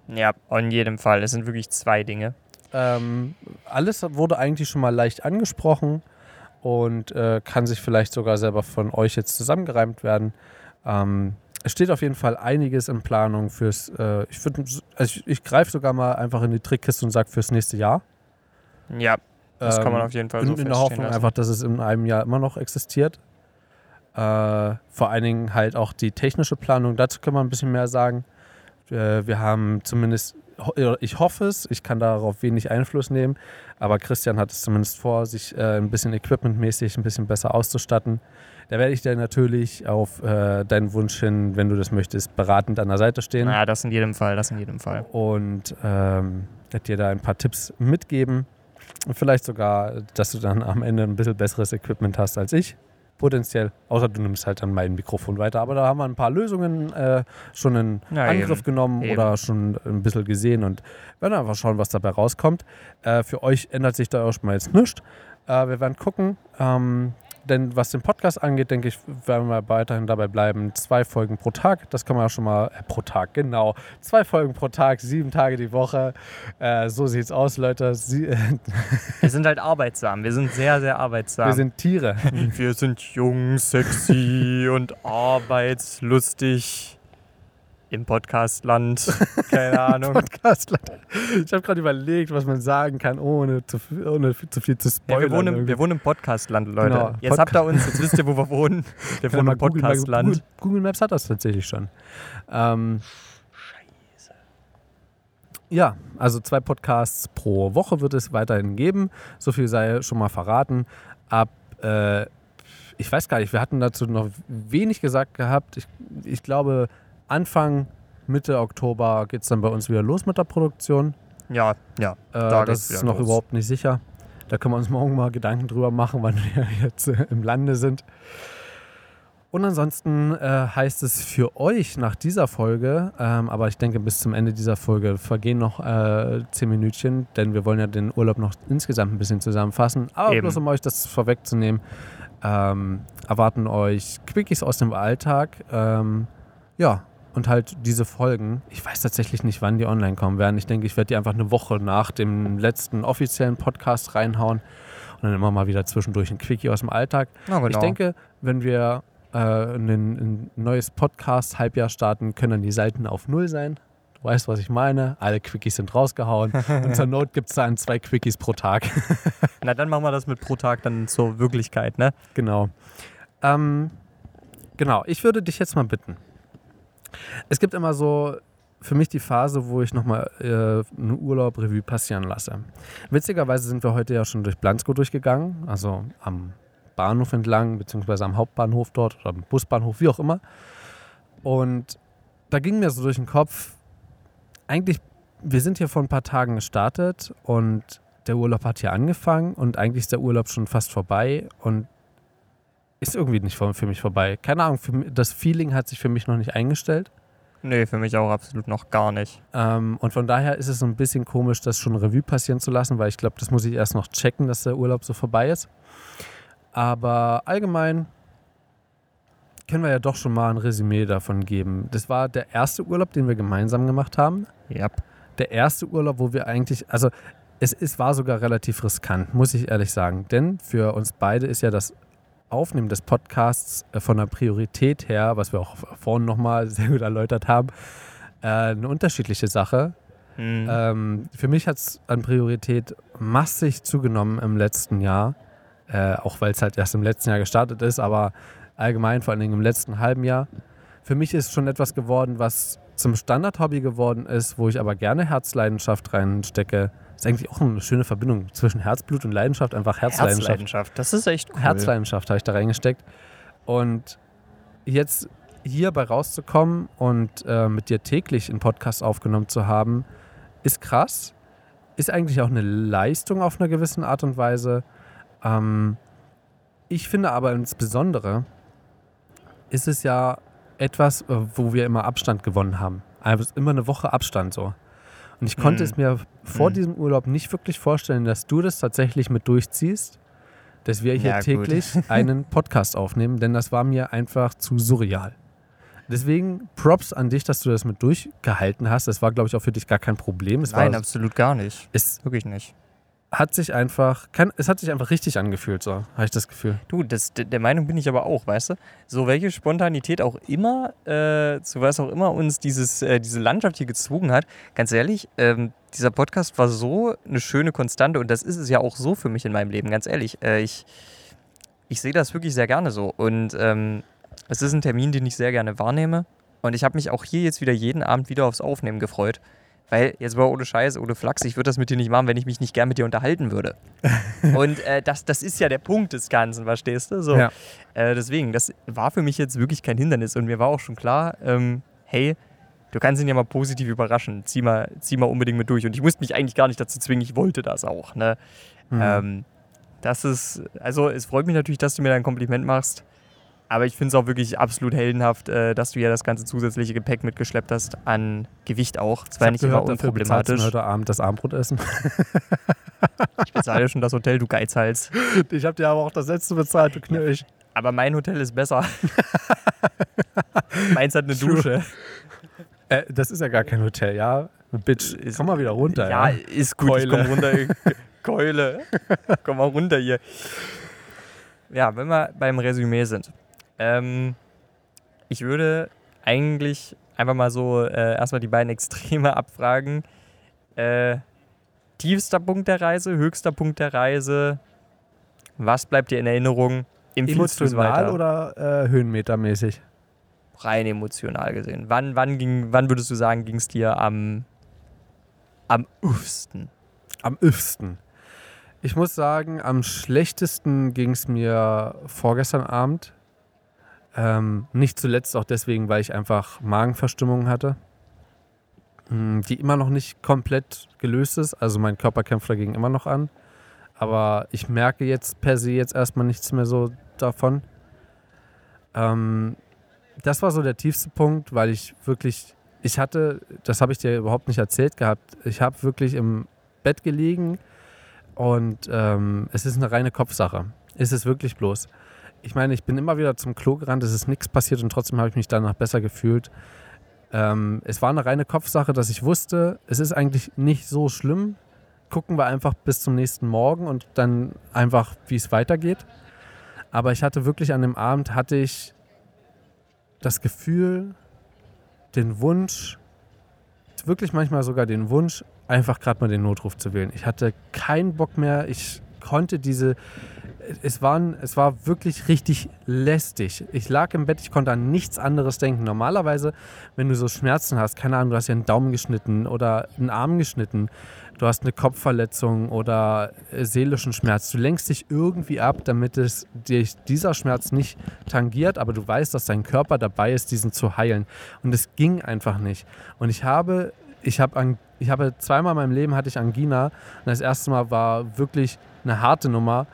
B: Ja, in jedem Fall. Es sind wirklich zwei Dinge.
A: Ähm, alles wurde eigentlich schon mal leicht angesprochen und äh, kann sich vielleicht sogar selber von euch jetzt zusammengereimt werden. Ähm, es steht auf jeden Fall einiges in Planung fürs, äh, ich, also ich, ich greife sogar mal einfach in die Trickkiste und sage fürs nächste Jahr.
B: Ja, das kann man
A: Ähm,
B: auf jeden Fall
A: in,
B: so
A: in der
B: feststehen
A: Hoffnung
B: lassen.
A: einfach, dass es in einem Jahr immer noch existiert. Äh, vor allen Dingen halt auch die technische Planung, dazu können wir ein bisschen mehr sagen. Äh, wir haben zumindest, äh, ich hoffe es, ich kann darauf wenig Einfluss nehmen, aber Christian hat es zumindest vor, sich äh, ein bisschen equipmentmäßig ein bisschen besser auszustatten. Da werde ich dir natürlich auf äh, deinen Wunsch hin, wenn du das möchtest, beratend an der Seite stehen
B: Ja, das in jedem Fall, das in jedem Fall.
A: und ähm, werde dir da ein paar Tipps mitgeben. Vielleicht sogar, dass du dann am Ende ein bisschen besseres Equipment hast als ich. Potenziell. Außer du nimmst halt dann mein Mikrofon weiter. Aber da haben wir ein paar Lösungen äh, schon in
B: Ja,
A: Angriff
B: eben.
A: genommen
B: Eben.
A: oder schon ein bisschen gesehen und werden einfach schauen, was dabei rauskommt. Äh, für euch ändert sich da erstmal jetzt nichts. Äh, wir werden gucken. Ähm, denn was den Podcast angeht, denke ich, werden wir weiterhin dabei bleiben. Zwei Folgen pro Tag, das kann man ja schon mal, äh, pro Tag, genau. Zwei Folgen pro Tag, sieben Tage die Woche. Äh, so sieht's aus, Leute. Sie, äh, *laughs*
B: Wir sind halt arbeitsam. Wir sind sehr, sehr arbeitsam.
A: wir sind Tiere.
B: Wir sind jung, sexy und *laughs* arbeitslustig im Podcastland. Keine *laughs* Ahnung.
A: Podcast. Ich habe gerade überlegt, was man sagen kann, ohne zu, viel- ohne zu viel zu
B: Ja,
A: spoilern.
B: wir, wohnen wir wohnen im Podcastland, Leute.
A: Genau,
B: Jetzt habt ihr uns, jetzt wisst ihr, wo wir wohnen. Wir
A: Ja,
B: wohnen im Podcastland.
A: Google, Google Maps hat das tatsächlich schon. Ähm, Ja, also zwei Podcasts pro Woche wird es weiterhin geben. So viel sei schon mal verraten. Ab, äh, ich weiß gar nicht, wir hatten dazu noch wenig gesagt gehabt. Ich, ich glaube, Anfang, Mitte Oktober geht es dann bei uns wieder los mit der Produktion.
B: Ja, ja.
A: Äh,
B: Da
A: das
B: geht's
A: ist noch
B: los.
A: überhaupt nicht sicher. Da können wir uns morgen mal Gedanken drüber machen, *laughs* wann wir jetzt äh, im Lande sind. Und ansonsten äh, heißt es für euch nach dieser Folge, ähm, aber ich denke, bis zum Ende dieser Folge vergehen noch äh, zehn Minütchen, denn wir wollen ja den Urlaub noch insgesamt ein bisschen zusammenfassen. Aber
B: Eben.
A: bloß um euch das vorwegzunehmen, ähm, erwarten euch Quickies aus dem Alltag. Ähm, ja, und halt diese Folgen. Ich weiß tatsächlich nicht, wann die online kommen werden. Ich denke, ich werde die einfach eine Woche nach dem letzten offiziellen Podcast reinhauen und dann immer mal wieder zwischendurch ein Quickie aus dem Alltag.
B: Na, genau.
A: Ich denke, wenn wir äh, ein, ein neues Podcast-Halbjahr starten, können dann die Seiten auf Null sein. Du weißt, was ich meine. Alle Quickies sind rausgehauen. *laughs* und zur Not gibt es dann zwei Quickies pro Tag. *laughs*
B: Na, dann machen wir das mit pro Tag dann zur Wirklichkeit, ne?
A: genau. Ähm, genau, ich würde dich jetzt mal bitten. Es gibt immer so für mich die Phase, wo ich nochmal äh, eine Urlaub-Revue passieren lasse. Witzigerweise sind wir heute ja schon durch Blansko durchgegangen, also am Bahnhof entlang, beziehungsweise am Hauptbahnhof dort oder am Busbahnhof, wie auch immer. Und da ging mir so durch den Kopf, eigentlich, wir sind hier vor ein paar Tagen gestartet und der Urlaub hat hier angefangen und eigentlich ist der Urlaub schon fast vorbei und ist irgendwie nicht für mich vorbei. Keine Ahnung, für mich, das Feeling hat sich für mich noch nicht eingestellt.
B: Nee, für mich auch absolut noch gar nicht.
A: Ähm, und von daher ist es so ein bisschen komisch, das schon Revue passieren zu lassen, weil ich glaube, das muss ich erst noch checken, dass der Urlaub so vorbei ist. Aber allgemein können wir ja doch schon mal ein Resümee davon geben. Das war der erste Urlaub, den wir gemeinsam gemacht haben.
B: Ja.
A: Der erste Urlaub, wo wir eigentlich, also es, es war sogar relativ riskant, muss ich ehrlich sagen. Denn für uns beide ist ja das Aufnehmen des Podcasts äh, von der Priorität her, was wir auch vorhin nochmal *laughs* sehr gut erläutert haben, äh, eine unterschiedliche Sache.
B: Hm.
A: Ähm, für mich hat es an Priorität massig zugenommen im letzten Jahr. Äh, auch weil es halt erst im letzten Jahr gestartet ist, aber allgemein, vor allen Dingen im letzten halben Jahr. Für mich ist schon etwas geworden, was zum Standardhobby geworden ist, wo ich aber gerne Herzleidenschaft reinstecke. Ist eigentlich auch eine schöne Verbindung zwischen Herzblut und Leidenschaft, einfach Herzleidenschaft.
B: Herzleidenschaft. Das ist echt cool.
A: Herzleidenschaft habe ich da reingesteckt. Und jetzt hierbei rauszukommen und äh, mit dir täglich einen Podcast aufgenommen zu haben, ist krass. Ist eigentlich auch eine Leistung auf einer gewissen Art und Weise. Ähm, ich finde aber insbesondere ist es ja etwas, äh, wo wir immer Abstand gewonnen haben. Also immer eine Woche Abstand so. Und ich konnte
B: Mhm.
A: es mir vor
B: Mhm.
A: diesem Urlaub nicht wirklich vorstellen, dass du das tatsächlich mit durchziehst, dass wir hier
B: Ja, gut.
A: täglich *laughs* einen Podcast aufnehmen, denn das war mir einfach zu surreal. Deswegen Props an dich, dass du das mit durchgehalten hast. Das war, glaube ich, auch für dich gar kein Problem. Es,
B: Nein,
A: war,
B: absolut gar nicht.
A: es
B: Wirklich nicht.
A: Hat sich einfach, kein, es hat sich einfach richtig angefühlt, so habe ich das Gefühl.
B: Du, das, der Meinung bin ich aber auch, weißt du? So welche Spontanität auch immer, äh, zu was auch immer uns dieses, äh, diese Landschaft hier gezwungen hat, ganz ehrlich, ähm, dieser Podcast war so eine schöne Konstante und das ist es ja auch so für mich in meinem Leben, ganz ehrlich. Äh, ich ich sehe das wirklich sehr gerne so und ähm, es ist ein Termin, den ich sehr gerne wahrnehme und ich habe mich auch hier jetzt wieder jeden Abend wieder aufs Aufnehmen gefreut. Weil, jetzt war ohne Scheiß, ohne Flachs, ich würde das mit dir nicht machen, wenn ich mich nicht gern mit dir unterhalten würde. *laughs* Und äh, das, das ist ja der Punkt des Ganzen, verstehst du? So.
A: Ja.
B: Äh, deswegen, das war für mich jetzt wirklich kein Hindernis und mir war auch schon klar, ähm, hey, du kannst ihn ja mal positiv überraschen, zieh mal, zieh mal unbedingt mit durch. Und ich musste mich eigentlich gar nicht dazu zwingen, ich wollte das auch. Ne?
A: Mhm.
B: Ähm, das ist, also es freut mich natürlich, dass du mir da ein Kompliment machst. Aber ich finde es auch wirklich absolut heldenhaft, äh, dass du ja das ganze zusätzliche Gepäck mitgeschleppt hast, an Gewicht auch. Es
A: Ich
B: war nicht
A: gehört,
B: immer unproblematisch.
A: heute Abend das Abendbrot essen. *laughs*
B: Ich bezahle schon das Hotel, du Geizhals. *laughs*
A: Ich habe dir aber auch das letzte bezahlt, du Knirsch.
B: Aber mein Hotel ist besser. *laughs* Meins hat eine
A: True.
B: Dusche.
A: Äh, das ist ja gar kein Hotel, ja? Bitch,
B: Ist-
A: komm mal wieder runter,
B: Ja,
A: ja?
B: ist gut, ich
A: Keule.
B: komm runter. Keule. komm mal runter hier. Ja, wenn wir beim Resümee sind. Ähm, ich würde eigentlich einfach mal so äh, erstmal die beiden *laughs* Extreme abfragen. Äh, tiefster Punkt der Reise, höchster Punkt der Reise. Was bleibt dir in Erinnerung? Empfiehlst
A: Emotional oder äh, höhenmetermäßig?
B: rein emotional gesehen. Wann, wann, ging, wann würdest du sagen, ging es dir am, am uffsten?
A: Am öfsten. Ich muss sagen, am schlechtesten ging es mir vorgestern Abend. Ähm, nicht zuletzt auch deswegen, weil ich einfach Magenverstimmung hatte, mh, die immer noch nicht komplett gelöst ist. Also mein Körper kämpft dagegen immer noch an. Aber ich merke jetzt per se jetzt erstmal nichts mehr so davon. Ähm, das war so der tiefste Punkt, weil ich wirklich, ich hatte, das habe ich dir überhaupt nicht erzählt gehabt, ich habe wirklich im Bett gelegen und ähm, es ist eine reine Kopfsache. Es ist wirklich bloß. Ich meine, ich bin immer wieder zum Klo gerannt, es ist nichts passiert und trotzdem habe ich mich danach besser gefühlt. Ähm, es war eine reine Kopfsache, dass ich wusste, es ist eigentlich nicht so schlimm. Gucken wir einfach bis zum nächsten Morgen und dann einfach, wie es weitergeht. Aber ich hatte wirklich an dem Abend, hatte ich das Gefühl, den Wunsch, wirklich manchmal sogar den Wunsch, einfach gerade mal den Notruf zu wählen. Ich hatte keinen Bock mehr. Ich konnte diese. Es, waren, es war wirklich richtig lästig. Ich lag im Bett, ich konnte an nichts anderes denken. Normalerweise, wenn du so Schmerzen hast, keine Ahnung, du hast ja einen Daumen geschnitten oder einen Arm geschnitten, du hast eine Kopfverletzung oder äh, seelischen Schmerz. Du lenkst dich irgendwie ab, damit es dich dieser Schmerz nicht tangiert, aber du weißt, dass dein Körper dabei ist, diesen zu heilen. Und es ging einfach nicht. Und ich habe, ich habe, an, ich habe zweimal in meinem Leben hatte ich Angina. Und das erste Mal war wirklich eine harte Nummer.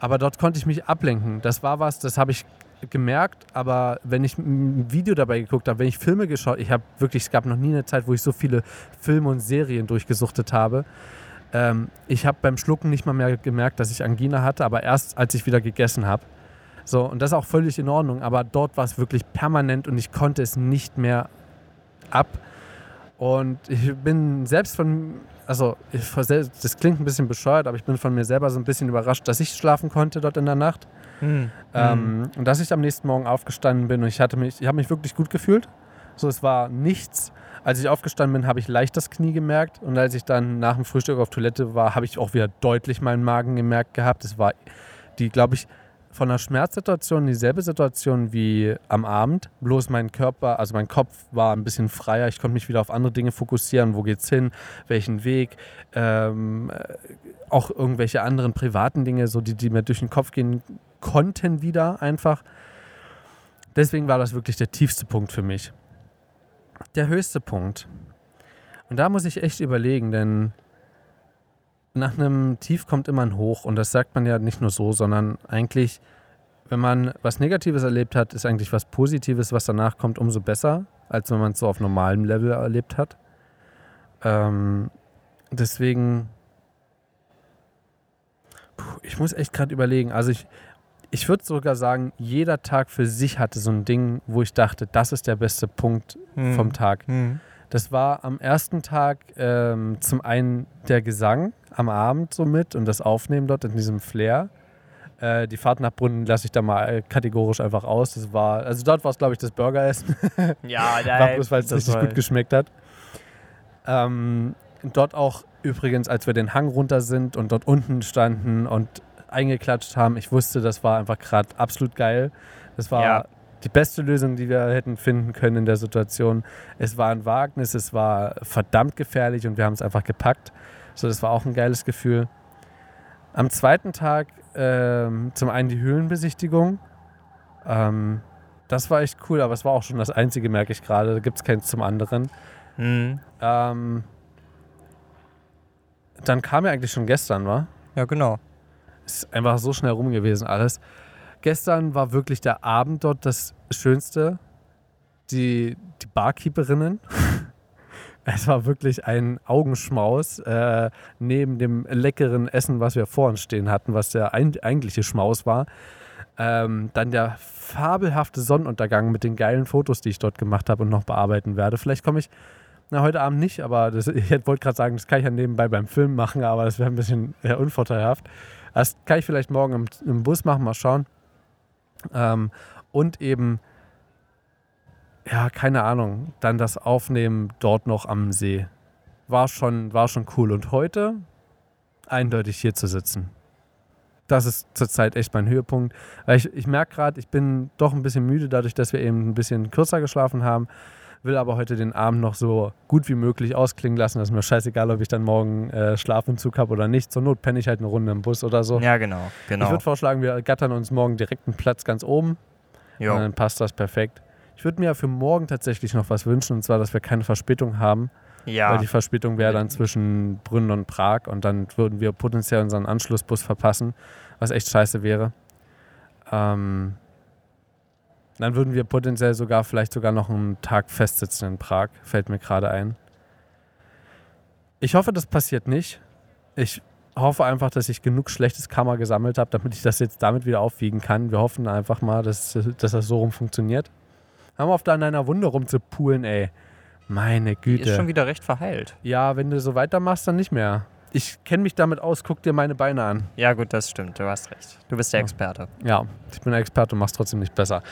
A: Aber dort konnte ich mich ablenken. Das war was, das habe ich gemerkt, aber wenn ich ein Video dabei geguckt habe, wenn ich Filme geschaut, ich habe wirklich, es gab noch nie eine Zeit, wo ich so viele Filme und Serien durchgesuchtet habe. Ähm, ich habe beim Schlucken nicht mal mehr gemerkt, dass ich Angina hatte, aber erst als ich wieder gegessen habe. So, und das ist auch völlig in Ordnung, aber dort war es wirklich permanent und ich konnte es nicht mehr ab. Und ich bin selbst von, also ich, das klingt ein bisschen bescheuert, aber ich bin von mir selber so ein bisschen überrascht, dass ich schlafen konnte dort in der Nacht.
B: Hm.
A: Ähm, und dass ich am nächsten Morgen aufgestanden bin und ich hatte mich, ich habe mich wirklich gut gefühlt. So, es war nichts. Als ich aufgestanden bin, habe ich leicht das Knie gemerkt und als ich dann nach dem Frühstück auf Toilette war, habe ich auch wieder deutlich meinen Magen gemerkt gehabt. Es war die, glaube ich, von der Schmerzsituation dieselbe Situation wie am Abend, bloß mein Körper, also mein Kopf war ein bisschen freier. Ich konnte mich wieder auf andere Dinge fokussieren. Wo geht's hin? Welchen Weg? Ähm, äh, auch irgendwelche anderen privaten Dinge, so die, die mir durch den Kopf gehen konnten wieder einfach. Deswegen war das wirklich der tiefste Punkt für mich. Der höchste Punkt. Und da muss ich echt überlegen, denn nach einem Tief kommt immer ein Hoch. Und das sagt man ja nicht nur so, sondern eigentlich, wenn man was Negatives erlebt hat, ist eigentlich was Positives, was danach kommt, umso besser, als wenn man es so auf normalem Level erlebt hat. Ähm, deswegen, puh, ich muss echt gerade überlegen. Also ich, ich würde sogar sagen, jeder Tag für sich hatte so ein Ding, wo ich dachte, das ist der beste Punkt
B: Hm.
A: vom Tag.
B: Hm.
A: Das war am ersten Tag ähm, zum einen der Gesang am Abend so mit und das Aufnehmen dort in diesem Flair. Äh, die Fahrt nach Brunnen lasse ich da mal kategorisch einfach aus. Das war, also dort war es, glaube ich, das Burgeressen. *laughs*
B: Ja,
A: War bloß, weil es richtig gut geschmeckt hat. Ähm, dort auch übrigens, als wir den Hang runter sind und dort unten standen und eingeklatscht haben, ich wusste, das war einfach gerade absolut geil. Das war
B: Ja.
A: die beste Lösung, die wir hätten finden können in der Situation. Es war ein Wagnis, es war verdammt gefährlich und wir haben es einfach gepackt. So, das war auch ein geiles Gefühl. Am zweiten Tag ähm, zum einen die Höhlenbesichtigung. Ähm, das war echt cool, aber es war auch schon das Einzige, merke ich gerade. Da gibt es keins zum anderen.
B: Hm.
A: Ähm, dann kam ja eigentlich schon gestern, war?
B: Ja, genau.
A: Ist einfach so schnell rum gewesen alles. Gestern war wirklich der Abend dort das Schönste. Die, die Barkeeperinnen. *laughs* Es war wirklich ein Augenschmaus äh, neben dem leckeren Essen, was wir vor uns stehen hatten, was der eigentliche Schmaus war. Ähm, dann der fabelhafte Sonnenuntergang mit den geilen Fotos, die ich dort gemacht habe und noch bearbeiten werde. Vielleicht komme ich na, heute Abend nicht, aber das, *laughs* ich wollte gerade sagen, das kann ich ja nebenbei beim Film machen, aber das wäre ein bisschen äh, unvorteilhaft. Das kann ich vielleicht morgen im, im Bus machen, mal schauen. Ähm, und eben, ja, keine Ahnung, dann das Aufnehmen dort noch am See. War schon, war schon cool. Und heute eindeutig hier zu sitzen. Das ist zurzeit echt mein Höhepunkt. Ich, ich merke gerade, ich bin doch ein bisschen müde, dadurch, dass wir eben ein bisschen kürzer geschlafen haben. Will aber heute den Abend noch so gut wie möglich ausklingen lassen. Das ist mir scheißegal, ob ich dann morgen äh, Schlafentzug habe oder nicht. Zur Not penne ich halt eine Runde im Bus oder so.
B: Ja, genau.
A: Ich
B: genau.
A: würde vorschlagen, wir gattern uns morgen direkt einen Platz ganz oben. Und
B: Jo.
A: dann passt das perfekt. Ich würde mir ja für morgen tatsächlich noch was wünschen, und zwar, dass wir keine Verspätung haben.
B: Ja.
A: Weil die Verspätung wäre dann zwischen Brünn und Prag und dann würden wir potenziell unseren Anschlussbus verpassen, was echt scheiße wäre. Ähm, dann würden wir potenziell sogar vielleicht sogar noch einen Tag festsitzen in Prag, fällt mir gerade ein. Ich hoffe, das passiert nicht. Ich hoffe einfach, dass ich genug schlechtes Karma gesammelt habe, damit ich das jetzt damit wieder aufwiegen kann. Wir hoffen einfach mal, dass, dass das so rum funktioniert. Haben wir auf da an einer Wunde rumzupulen, ey. Meine
B: Die
A: Güte.
B: ist schon wieder recht verheilt.
A: Ja, wenn du so weitermachst, dann nicht mehr. Ich kenne mich damit aus, guck dir meine Beine an.
B: Ja, gut, das stimmt. Du hast recht. Du bist der. Experte.
A: Ja, ich bin ein Experte und mach's trotzdem nicht besser.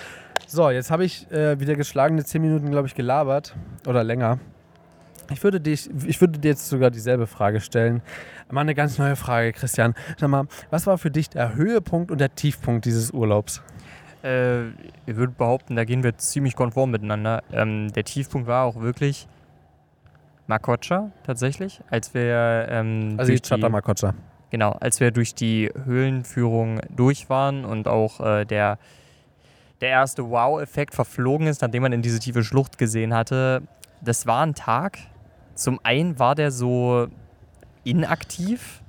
A: So, jetzt habe ich äh, wieder geschlagene 10 Minuten, glaube ich, gelabert. Oder länger. Ich würde, dich, ich würde dir jetzt sogar dieselbe Frage stellen. Mal eine ganz neue Frage, Christian. Sag mal, was war für dich der Höhepunkt und der Tiefpunkt dieses Urlaubs?
B: Äh, ich würde behaupten, da gehen wir ziemlich konform miteinander. Ähm, der Tiefpunkt war auch wirklich Makocha tatsächlich, als wir ähm,
A: Also
B: durch
A: die Makocha.
B: Genau, als wir durch die Höhlenführung durch waren und auch äh, der, der erste Wow-Effekt verflogen ist, nachdem man in diese tiefe Schlucht gesehen hatte. Das war ein Tag. Zum einen war der so inaktiv,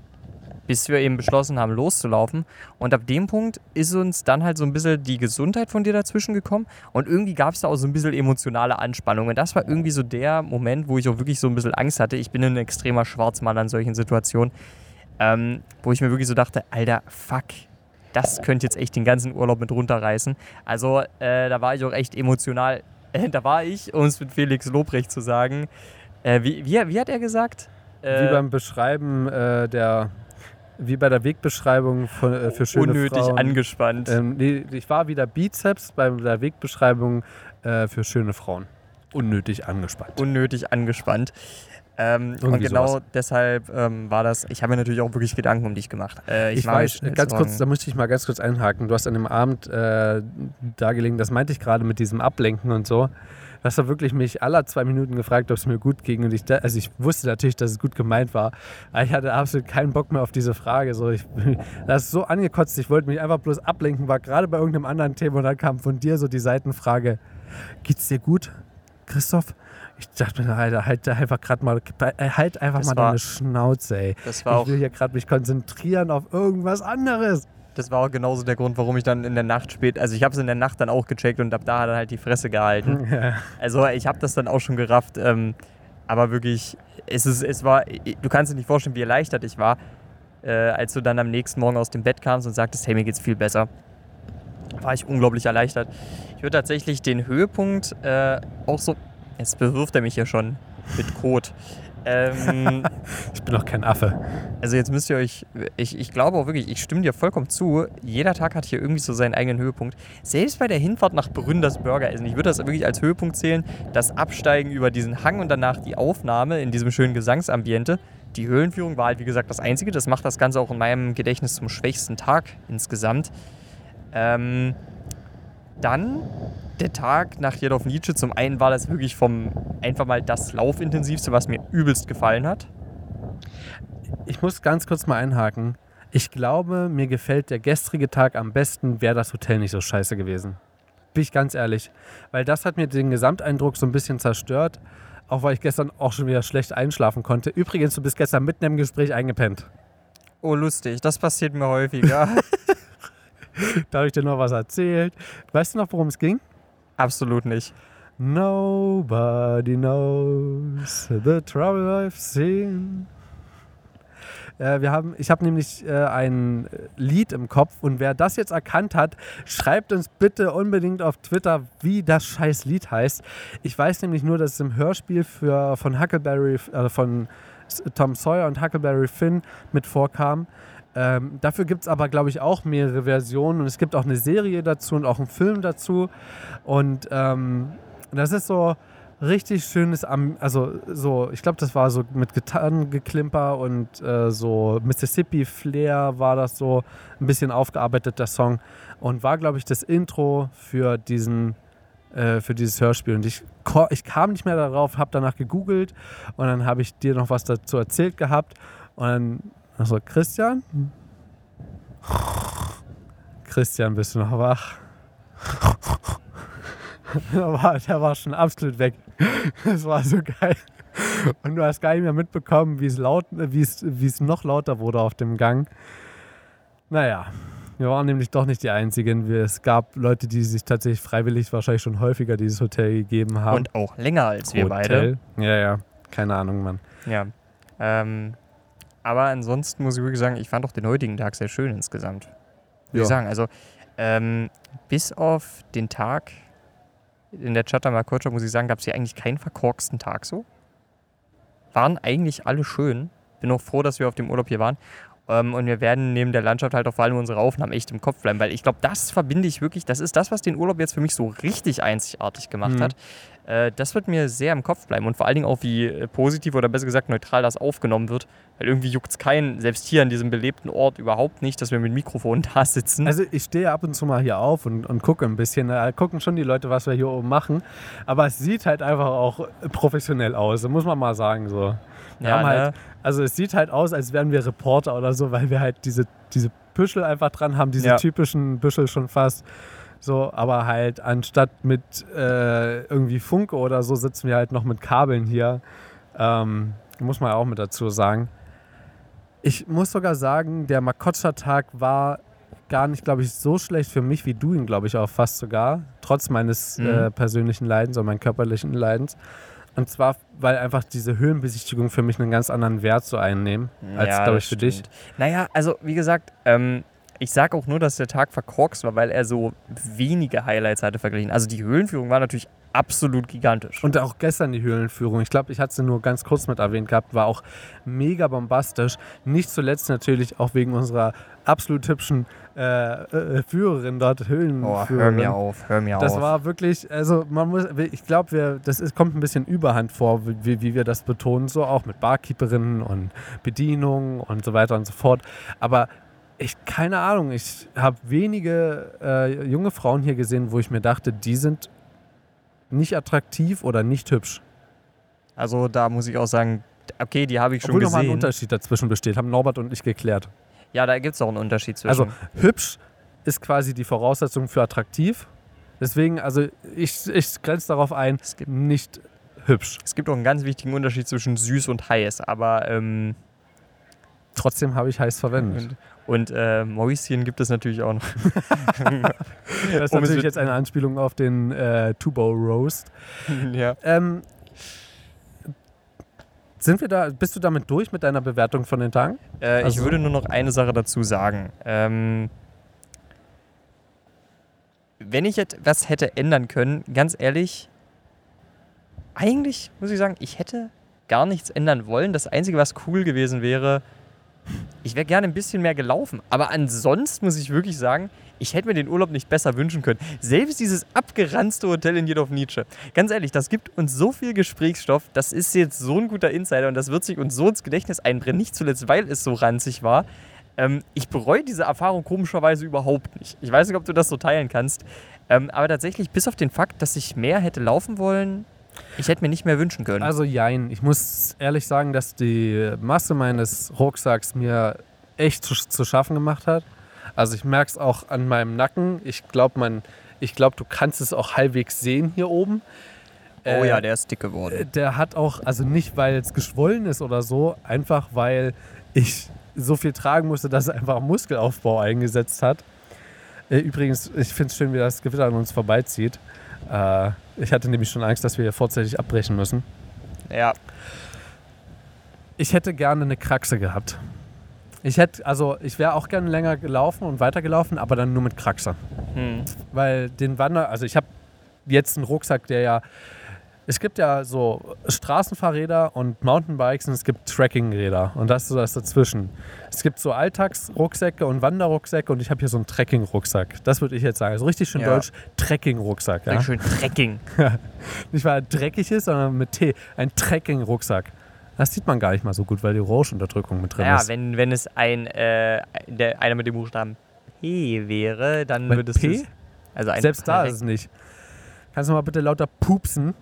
B: bis wir eben beschlossen haben, loszulaufen. Und ab dem Punkt ist uns dann halt so ein bisschen die Gesundheit von dir dazwischen gekommen. Und irgendwie gab es da auch so ein bisschen emotionale Anspannung. Und das war irgendwie so der Moment, wo ich auch wirklich so ein bisschen Angst hatte. Ich bin ein extremer Schwarzmann an solchen Situationen ähm, wo ich mir wirklich so dachte, Alter, fuck, das könnte jetzt echt den ganzen Urlaub mit runterreißen. Also äh, da war ich auch echt emotional. Äh, da war ich, um es mit Felix Lobrecht zu sagen, äh, wie, wie, wie hat er gesagt? Äh,
A: wie beim Beschreiben äh, der, wie bei der Wegbeschreibung von, äh, für schöne
B: unnötig
A: Frauen.
B: angespannt.
A: Ähm, nee, ich war wieder Bizeps bei der Wegbeschreibung äh, für schöne Frauen. Unnötig angespannt.
B: unnötig angespannt. Ähm, und genau
A: sowas.
B: deshalb ähm, war das, ich habe mir natürlich auch wirklich Gedanken um dich gemacht. Äh,
A: Ich,
B: war
A: weiß, ganz kurz, da möchte ich mal ganz kurz einhaken. Du hast an dem Abend äh, dargelegen, das meinte ich gerade mit diesem Ablenken und so. Du hast da wirklich mich aller zwei Minuten gefragt, ob es mir gut ging. Und ich, also ich wusste natürlich, dass es gut gemeint war. Aber ich hatte absolut keinen Bock mehr auf diese Frage. So, ich, *laughs* das ist so angekotzt. Ich wollte mich einfach bloß ablenken, war gerade bei irgendeinem anderen Thema und dann kam von dir so die Seitenfrage: Geht's dir gut, Christoph? Ich dachte mir, Alter, halt einfach gerade mal, halt einfach
B: Das
A: mal
B: war-
A: deine Schnauze, ey.
B: Das war,
A: Ich will hier gerade mich konzentrieren auf irgendwas anderes.
B: Das war auch genauso der Grund, warum ich dann in der Nacht spät, also ich habe es in der Nacht dann auch gecheckt und ab da er halt die Fresse gehalten. *laughs*
A: Ja.
B: Also ich habe das dann auch schon gerafft, ähm, aber wirklich, es, ist, es war, du kannst dir nicht vorstellen, wie erleichtert ich war, äh, als du dann am nächsten Morgen aus dem Bett kamst und sagtest, hey, mir geht's viel besser. War ich unglaublich erleichtert. Ich würde tatsächlich den Höhepunkt äh, auch so, jetzt bewirft er mich hier schon mit Kot. Ähm, *laughs*
A: Ich bin doch kein Affe.
B: also jetzt müsst ihr euch, ich, ich glaube auch wirklich, ich stimme dir vollkommen zu, jeder Tag hat hier irgendwie so seinen eigenen Höhepunkt. Selbst bei der Hinfahrt nach Brünn das Burgeressen, ich würde das wirklich als Höhepunkt zählen, das Absteigen über diesen Hang und danach die Aufnahme in diesem schönen Gesangsambiente. Die Höhlenführung war halt wie gesagt das Einzige, das macht das Ganze auch in meinem Gedächtnis zum schwächsten Tag insgesamt. Ähm, dann der Tag nach Jedorf Nietzsche. Zum einen war das wirklich vom einfach mal das Laufintensivste, was mir übelst gefallen hat.
A: Ich muss ganz kurz mal einhaken. Ich glaube, mir gefällt der gestrige Tag am besten, wäre das Hotel nicht so scheiße gewesen. Bin ich ganz ehrlich. Weil das hat mir den Gesamteindruck so ein bisschen zerstört. Auch weil ich gestern auch schon wieder schlecht einschlafen konnte. Übrigens, du bist gestern mitten im Gespräch eingepennt.
B: Oh, lustig, das passiert mir häufiger. *laughs* *laughs*
A: Da habe ich dir noch was erzählt. Weißt du noch, worum es ging?
B: Absolut nicht.
A: Nobody knows the trouble I've seen. Äh, wir haben, ich habe nämlich äh, ein Lied im Kopf und wer das jetzt erkannt hat, schreibt uns bitte unbedingt auf Twitter, wie das scheiß Lied heißt. Ich weiß nämlich nur, dass es im Hörspiel für, von Huckleberry, äh, von Tom Sawyer und Huckleberry Finn mit vorkam. Ähm, dafür gibt es aber, glaube ich, auch mehrere Versionen und es gibt auch eine Serie dazu und auch einen Film dazu. Und ähm, das ist so richtig schönes, Am- also so, ich glaube, das war so mit Gitarrengeklimper und äh, so Mississippi-Flair war das so ein bisschen aufgearbeitet, der Song. Und war, glaube ich, das Intro für diesen äh, für dieses Hörspiel. Und ich, ich kam nicht mehr darauf, habe danach gegoogelt und dann habe ich dir noch was dazu erzählt gehabt. Und dann, also Christian? Christian, bist du noch wach? der, war, der war schon absolut weg. Das war so geil. Und du hast gar nicht mehr mitbekommen, wie es laut, wie es, wie es noch lauter wurde auf dem Gang. Naja, wir waren nämlich doch nicht die Einzigen. Es gab Leute, die sich tatsächlich freiwillig wahrscheinlich schon häufiger dieses Hotel gegeben haben.
B: Und auch länger als wir beide.
A: Hotel? Ja, ja. Keine Ahnung, Mann.
B: Ja. Ähm, aber ansonsten muss ich wirklich sagen, ich fand auch den heutigen Tag sehr schön insgesamt. Würde
A: Ja.
B: ich sagen. Also, ähm, bis auf den Tag in der Chatamakocha, muss ich sagen, gab es hier eigentlich keinen verkorksten Tag so. Waren eigentlich alle schön. Bin auch froh, dass wir auf dem Urlaub hier waren. Ähm, und wir werden neben der Landschaft halt auch vor allem unsere Aufnahmen echt im Kopf bleiben, weil ich glaube, das verbinde ich wirklich, das ist das, was den Urlaub jetzt für mich so richtig einzigartig gemacht
A: Mhm.
B: hat. Äh, das wird mir sehr im Kopf bleiben und vor allen Dingen auch, wie äh, positiv oder besser gesagt neutral das aufgenommen wird, weil irgendwie juckt es keinen, selbst hier an diesem belebten Ort überhaupt nicht, dass wir mit Mikrofon *laughs* da sitzen.
A: Also ich stehe ab und zu mal hier auf und, und gucke ein bisschen. Da gucken schon die Leute, was wir hier oben machen. Aber es sieht halt einfach auch professionell aus, muss man mal sagen. So. Wir
B: ja,
A: halt,
B: ne?
A: also es sieht halt aus, als wären wir Reporter oder so, weil wir halt diese, diese Büschel einfach dran haben, diese
B: Ja.
A: typischen Büschel schon fast. So, aber halt anstatt mit äh, irgendwie Funke oder so sitzen wir halt noch mit Kabeln hier. Ähm, muss man auch mit dazu sagen. Ich muss sogar sagen, der Makotscha-Tag war gar nicht, glaube ich, so schlecht für mich wie du ihn, glaube ich, auch fast sogar. Trotz meines
B: Mhm.
A: äh, persönlichen Leidens oder meinen körperlichen Leidens. Und zwar, weil einfach diese Höhenbesichtigung für mich einen ganz anderen Wert so einnehmen, als,
B: Ja,
A: glaube ich, für dich.
B: stimmt. Naja, also wie gesagt, ähm, ich sage auch nur, dass der Tag verkorkst war, weil er so wenige Highlights hatte verglichen. Also die Höhlenführung war natürlich absolut gigantisch.
A: Und auch gestern die Höhlenführung, ich glaube, ich hatte sie nur ganz kurz mit erwähnt gehabt, war auch mega bombastisch. Nicht zuletzt natürlich auch wegen unserer absolut hübschen äh, äh, Führerin dort, Höhlenführerin.
B: oh, hör mir auf, hör mir
A: Das
B: auf.
A: war wirklich, also man muss, ich glaube, wir, das ist, kommt ein bisschen Überhand vor, wie, wie wir das betonen, so auch mit Barkeeperinnen und Bedienung und so weiter und so fort. Aber ich, keine Ahnung, ich habe wenige äh, junge Frauen hier gesehen, wo ich mir dachte, die sind nicht attraktiv oder nicht hübsch.
B: also da muss ich auch sagen, okay, die habe ich schon
A: Obwohl nochmal ein
B: gesehen.
A: Unterschied dazwischen besteht, haben Norbert und ich geklärt.
B: Ja, da gibt es auch einen Unterschied zwischen.
A: Also hübsch ist quasi die Voraussetzung für attraktiv. Deswegen, also ich, ich grenze darauf ein,
B: es, gibt,
A: nicht hübsch.
B: es gibt auch einen ganz wichtigen Unterschied zwischen süß und heiß, aber ähm,
A: Trotzdem habe ich heiß verwendet.
B: Und, äh, Mäuschen gibt es natürlich auch noch. *laughs*
A: Das ist
B: Um
A: natürlich jetzt eine Anspielung auf den äh, Tubo Roast. *laughs*
B: ja.
A: Ähm, sind wir da, bist du damit durch mit deiner Bewertung von den Tagen?
B: Äh, ich
A: Also-
B: würde nur noch eine Sache dazu sagen. Ähm, wenn ich etwas hätte ändern können, ganz ehrlich, eigentlich muss ich sagen, ich hätte gar nichts ändern wollen. Das Einzige, was cool gewesen wäre, ich wäre gerne ein bisschen mehr gelaufen. Aber ansonsten muss ich wirklich sagen, ich hätte mir den Urlaub nicht besser wünschen können. Selbst dieses abgeranzte Hotel in Jedorf Nietzsche. Ganz ehrlich, das gibt uns so viel Gesprächsstoff. Das ist jetzt so ein guter Insider und das wird sich uns so ins Gedächtnis einbrennen. Nicht zuletzt, weil es so ranzig war. Ähm, ich bereue diese Erfahrung komischerweise überhaupt nicht. Ich weiß nicht, ob du das so teilen kannst. Ähm, aber tatsächlich, bis auf den Fakt, dass ich mehr hätte laufen wollen, ich hätte mir nicht mehr wünschen können.
A: Also jein, ich muss ehrlich sagen, dass die Masse meines Rucksacks mir echt zu, zu schaffen gemacht hat. Also ich merke es auch an meinem Nacken. Ich glaube, man, ich glaube, du kannst es auch halbwegs sehen hier oben.
B: oh
A: Äh,
B: ja, der ist dick geworden.
A: Der hat auch, also nicht, weil es geschwollen ist oder so, einfach weil ich so viel tragen musste, dass es einfach Muskelaufbau eingesetzt hat. Äh, Übrigens, ich finde es schön, wie das Gewitter an uns vorbeizieht. Äh, ich hatte nämlich schon Angst, dass wir hier vorzeitig abbrechen müssen.
B: Ja,
A: Ich hätte gerne eine Kraxe gehabt. Ich hätte, also ich wäre auch gerne länger gelaufen und weitergelaufen, aber dann nur mit Kraxe.
B: hm.
A: Weil den Wander, also ich habe jetzt einen Rucksack, der ja, es gibt ja so Straßenfahrräder und Mountainbikes und es gibt Trekkingräder und das ist so das dazwischen. Es gibt so Alltagsrucksäcke und Wanderrucksäcke und ich habe hier so einen Trekking-Rucksack. Das würde ich jetzt sagen. Also richtig schön
B: Ja.
A: deutsch, Trekking-Rucksack. Ja?
B: ja. schön Trekking. *laughs*
A: Nicht weil er dreckig ist, sondern mit T. Ein Trekking-Rucksack. Das sieht man gar nicht mal so gut, weil die Orangenunterdrückung mit drin
B: Ja,
A: ist.
B: wenn, wenn es ein, äh, der, einer mit dem Buchstaben P wäre, dann
A: Mit
B: würdest du
A: P?
B: es. Also ein
A: Selbst da ist es nicht. Kannst du mal bitte lauter pupsen?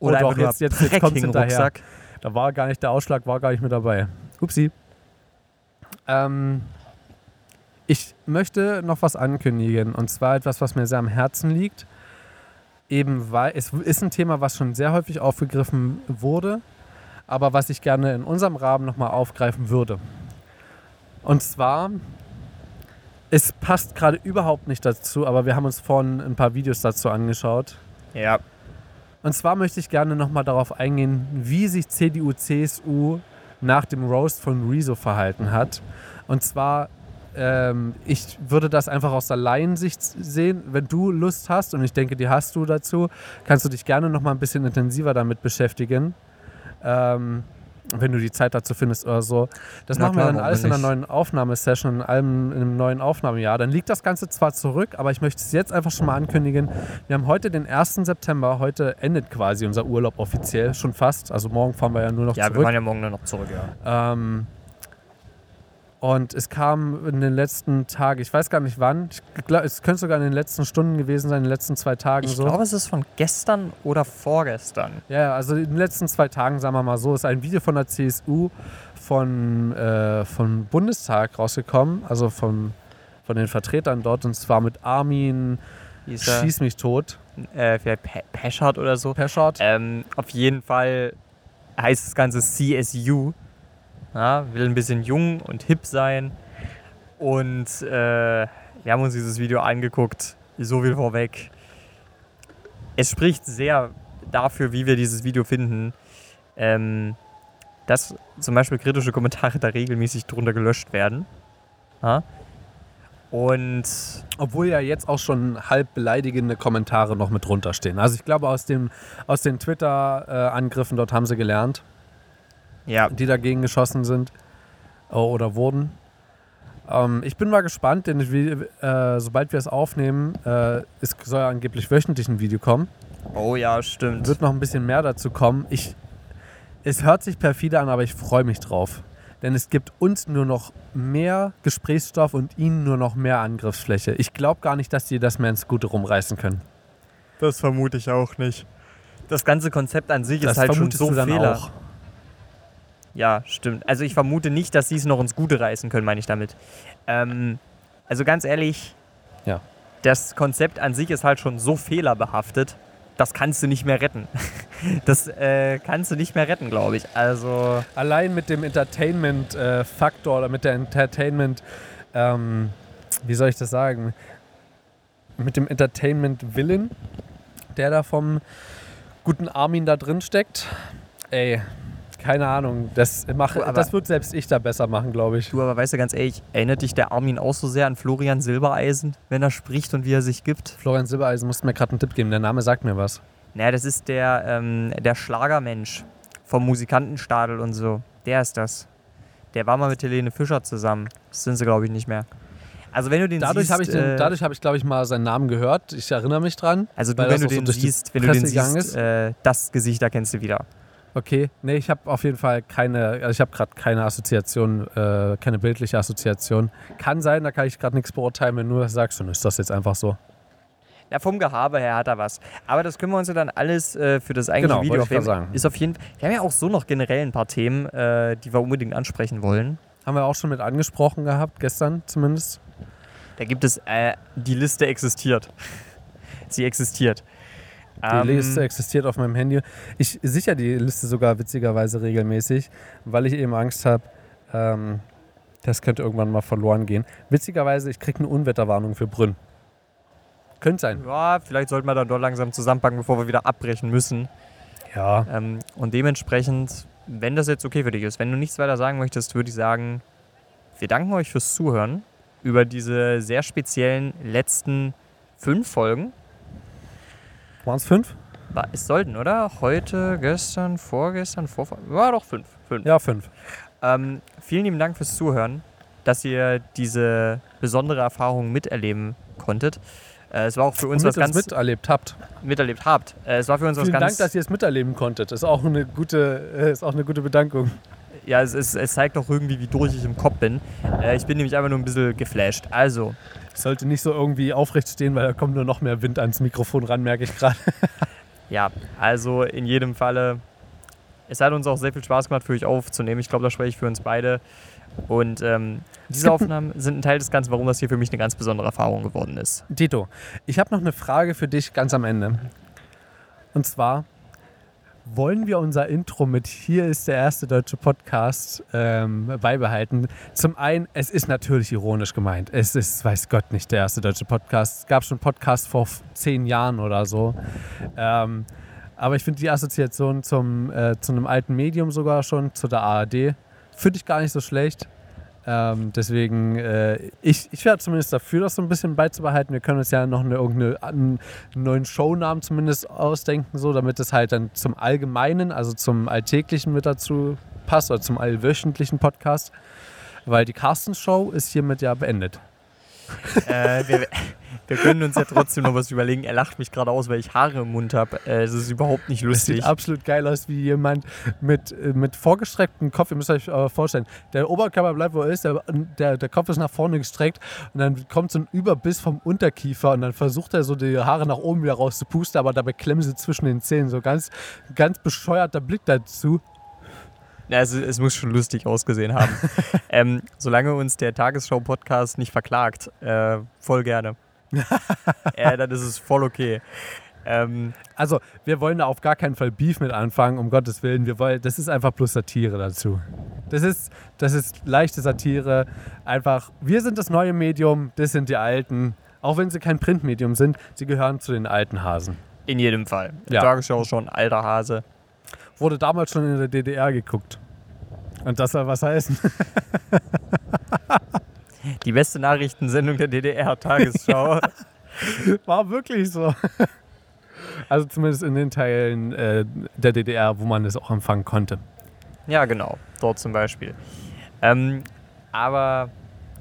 B: Oder
A: doch,
B: einfach
A: jetzt- jetzt- jetzt kommt's hinterher.
B: Trekking-Rucksack.
A: Da war gar nicht, der Ausschlag war gar nicht mit dabei. Upsi. Ähm, ich möchte noch was ankündigen. Und zwar etwas, was mir sehr am Herzen liegt. Eben weil es ist ein Thema, was schon sehr häufig aufgegriffen wurde, aber was ich gerne in unserem Rahmen nochmal aufgreifen würde. Und zwar, es passt gerade überhaupt nicht dazu, aber wir haben uns vorhin ein paar Videos dazu angeschaut.
B: Ja.
A: Und zwar möchte ich gerne nochmal darauf eingehen, wie sich CDU, CSU nach dem Roast von Rezo verhalten hat. Und zwar, ähm, ich würde das einfach aus der Laiensicht sehen. Wenn du Lust hast, und ich denke, die hast du dazu, kannst du dich gerne nochmal ein bisschen intensiver damit beschäftigen. Ähm, wenn du die Zeit dazu findest oder so. Das
B: Na
A: machen wir
B: klar,
A: dann
B: warum
A: alles in einer neuen Aufnahmesession, in allem in einem neuen Aufnahmejahr. Dann liegt das Ganze zwar zurück, aber ich möchte es jetzt einfach schon mal ankündigen. Wir haben heute den 1. September. Heute endet quasi unser Urlaub offiziell schon fast. Also morgen fahren wir ja nur noch
B: Ja, wir
A: zurück.
B: fahren ja morgen nur noch zurück, ja.
A: Ähm, und es kam in den letzten Tagen, ich weiß gar nicht wann, ich glaub, es könnte sogar in den letzten Stunden gewesen sein, in den letzten zwei Tagen
B: Ich
A: so.
B: glaube, es ist von gestern oder vorgestern.
A: Ja, also in den letzten zwei Tagen, sagen wir mal so, ist ein Video von der CSU von, äh, vom Bundestag rausgekommen, also von, von den Vertretern dort, und zwar mit Armin
B: Hieß
A: Schieß mich tot,
B: äh, vielleicht Pe Peschert oder so.
A: Peschert.
B: Ähm, auf jeden Fall heißt das Ganze CSU. Ja, will ein bisschen jung und hip sein. Und äh, wir haben uns dieses Video angeguckt. So viel vorweg. Es spricht sehr dafür, wie wir dieses Video finden, ähm, dass zum Beispiel kritische Kommentare da regelmäßig drunter gelöscht werden. Ja? Und
A: Obwohl ja jetzt auch schon halb beleidigende Kommentare noch mit drunter stehen. Also ich glaube, aus, dem, aus den Twitter-Angriffen dort haben sie gelernt,
B: ja,
A: die dagegen geschossen sind äh, oder wurden. Ähm, ich bin mal gespannt, denn ich will, äh, sobald wir es aufnehmen, äh, es soll ja angeblich wöchentlich ein Video kommen.
B: oh ja, stimmt.
A: Wird noch ein bisschen mehr dazu kommen. Ich, es hört sich perfide an, aber ich freue mich drauf. Denn es gibt uns nur noch mehr Gesprächsstoff und ihnen nur noch mehr Angriffsfläche. Ich glaube gar nicht, dass die das mehr ins Gute rumreißen können.
B: Das vermute ich auch nicht. Das ganze Konzept an sich
A: Das
B: ist halt schon so fehler.
A: auch.
B: Ja, stimmt. Also ich vermute nicht, dass sie es noch ins Gute reißen können, meine ich damit. Ähm, also ganz ehrlich,
A: Ja.
B: das Konzept an sich ist halt schon so fehlerbehaftet, das kannst du nicht mehr retten. *laughs* Das äh, kannst du nicht mehr retten, glaube ich. Also
A: Allein mit dem Entertainment-Faktor oder mit der Entertainment, ähm, wie soll ich das sagen, mit dem Entertainment-Willen, der da vom guten Armin da drin steckt, ey, keine Ahnung, das, mach,
B: Du,
A: das wird selbst ich da besser machen, glaube ich.
B: du aber weißt du ganz ehrlich, erinnert dich der Armin auch so sehr an Florian Silbereisen, wenn er spricht und wie er sich gibt?
A: Florian Silbereisen musste mir gerade einen Tipp geben, der Name sagt mir was.
B: Naja, das ist der, ähm, der Schlagermensch vom Musikantenstadel und so. Der ist das. Der war mal mit Helene Fischer zusammen. Das sind sie, glaube ich, nicht mehr. Also wenn du den
A: Dadurch
B: siehst,
A: habe ich, den-
B: äh,
A: dadurch hab ich glaube ich, mal seinen Namen gehört. Ich erinnere mich dran.
B: also du, wenn du
A: so
B: siehst, wenn du den siehst,
A: ist.
B: äh, das Gesicht erkennst du wieder.
A: Okay, nee, ich habe auf jeden Fall keine, also ich habe gerade keine Assoziation, äh, keine bildliche Assoziation. Kann sein, da kann ich gerade nichts beurteilen, wenn du nur sagst, dann ist das jetzt einfach so.
B: Ja, vom Gehabe her hat er was. Aber das können wir uns ja dann alles äh, für das eigentliche
A: Genau,
B: Video
A: ich sagen.
B: Ist auf jeden Wir haben ja auch so noch generell ein paar Themen, äh, die wir unbedingt ansprechen wollen.
A: Haben wir auch schon mit angesprochen gehabt, gestern zumindest.
B: Da gibt es, äh, die Liste existiert. *laughs* Sie existiert.
A: Die
B: Ähm,
A: Liste existiert auf meinem Handy. Ich sichere die Liste sogar witzigerweise regelmäßig, weil ich eben Angst habe, ähm, das könnte irgendwann mal verloren gehen. Witzigerweise, ich kriege eine Unwetterwarnung für Brünn. Könnte sein.
B: Ja, vielleicht sollten wir dann doch langsam zusammenpacken, bevor wir wieder abbrechen müssen.
A: Ja,
B: Ähm, und dementsprechend, wenn das jetzt okay für dich ist, wenn du nichts weiter sagen möchtest, würde ich sagen, wir danken euch fürs Zuhören über diese sehr speziellen letzten fünf Folgen.
A: Waren es fünf?
B: War- Es sollten, oder? Heute, gestern, vorgestern, vorver... War doch fünf. fünf.
A: Ja, fünf.
B: Ähm, vielen lieben Dank fürs Zuhören, dass ihr diese besondere Erfahrung miterleben konntet. Äh, es war auch für uns was ganz
A: miterlebt habt.
B: miterlebt habt. Äh, es war für uns was
A: Vielen
B: ganz
A: Dank, dass ihr es miterleben konntet. Ist auch eine gute, äh, ist auch eine gute Bedankung.
B: Ja, es, es, es zeigt auch irgendwie, wie durch ich im Kopf bin. Äh, ich bin nämlich einfach nur ein bisschen geflasht. Also,
A: sollte nicht so irgendwie aufrecht stehen, weil da kommt nur noch mehr Wind ans Mikrofon ran, merke ich gerade. *laughs*
B: ja, also in jedem Falle, es hat uns auch sehr viel Spaß gemacht, für euch aufzunehmen. Ich glaube, da spreche ich für uns beide. Und ähm, diese Aufnahmen sind ein Teil des Ganzen, warum das hier für mich eine ganz besondere Erfahrung geworden ist.
A: Tito, ich habe noch eine Frage für dich ganz am Ende. Und zwar, wollen wir unser Intro mit Hier ist der erste deutsche Podcast ähm, beibehalten? Zum einen, es ist natürlich ironisch gemeint. Es ist, weiß Gott, nicht der erste deutsche Podcast. Es gab schon Podcasts vor zehn Jahren oder so. Ähm, aber ich finde die Assoziation zum, äh, zu einem alten Medium sogar schon, zu der ARD, finde ich gar nicht so schlecht. Ähm, deswegen, äh, ich, ich wäre zumindest dafür, das so ein bisschen beizubehalten. Wir können uns ja noch eine, irgendeine, einen neuen Shownamen zumindest ausdenken, so, damit es halt dann zum Allgemeinen, also zum Alltäglichen mit dazu passt oder zum allwöchentlichen Podcast. Weil die Carstens Show ist hiermit ja beendet.
B: Äh, wir, wir können uns ja trotzdem noch was überlegen. Er lacht mich gerade aus, weil ich Haare im Mund habe. Äh, es ist überhaupt nicht
A: Das
B: lustig.
A: sieht absolut geil aus, wie jemand mit, äh, mit vorgestrecktem Kopf, ihr müsst euch äh, vorstellen, der Oberkörper bleibt, wo er ist, der, der, der Kopf ist nach vorne gestreckt und dann kommt so ein Überbiss vom Unterkiefer und dann versucht er so die Haare nach oben wieder rauszupusten, aber dabei klemmen sie zwischen den Zähnen. So ganz, ganz bescheuerter Blick dazu.
B: Ja, es, muss schon lustig ausgesehen haben. *laughs* ähm, solange uns der Tagesschau-Podcast nicht verklagt, äh, voll gerne. *laughs* äh, dann ist es voll okay. Ähm,
A: Also, wir wollen da auf gar keinen Fall Beef mit anfangen, um Gottes Willen. Wir wollen, das ist einfach plus Satire dazu. Das ist, das ist leichte Satire. Einfach, wir sind das neue Medium, das sind die Alten. Auch wenn sie kein Printmedium sind, sie gehören zu den alten Hasen.
B: in jedem Fall.
A: Ja.
B: Tagesschau ist schon ein alter Hase.
A: Wurde damals schon in der DDR geguckt. Und das soll was heißen. *laughs*
B: Die beste Nachrichtensendung der DDR-Tagesschau. *laughs*
A: War wirklich so. Also zumindest in den Teilen äh, der DDR, wo man es auch empfangen konnte.
B: ja, genau. Dort zum Beispiel. Ähm, aber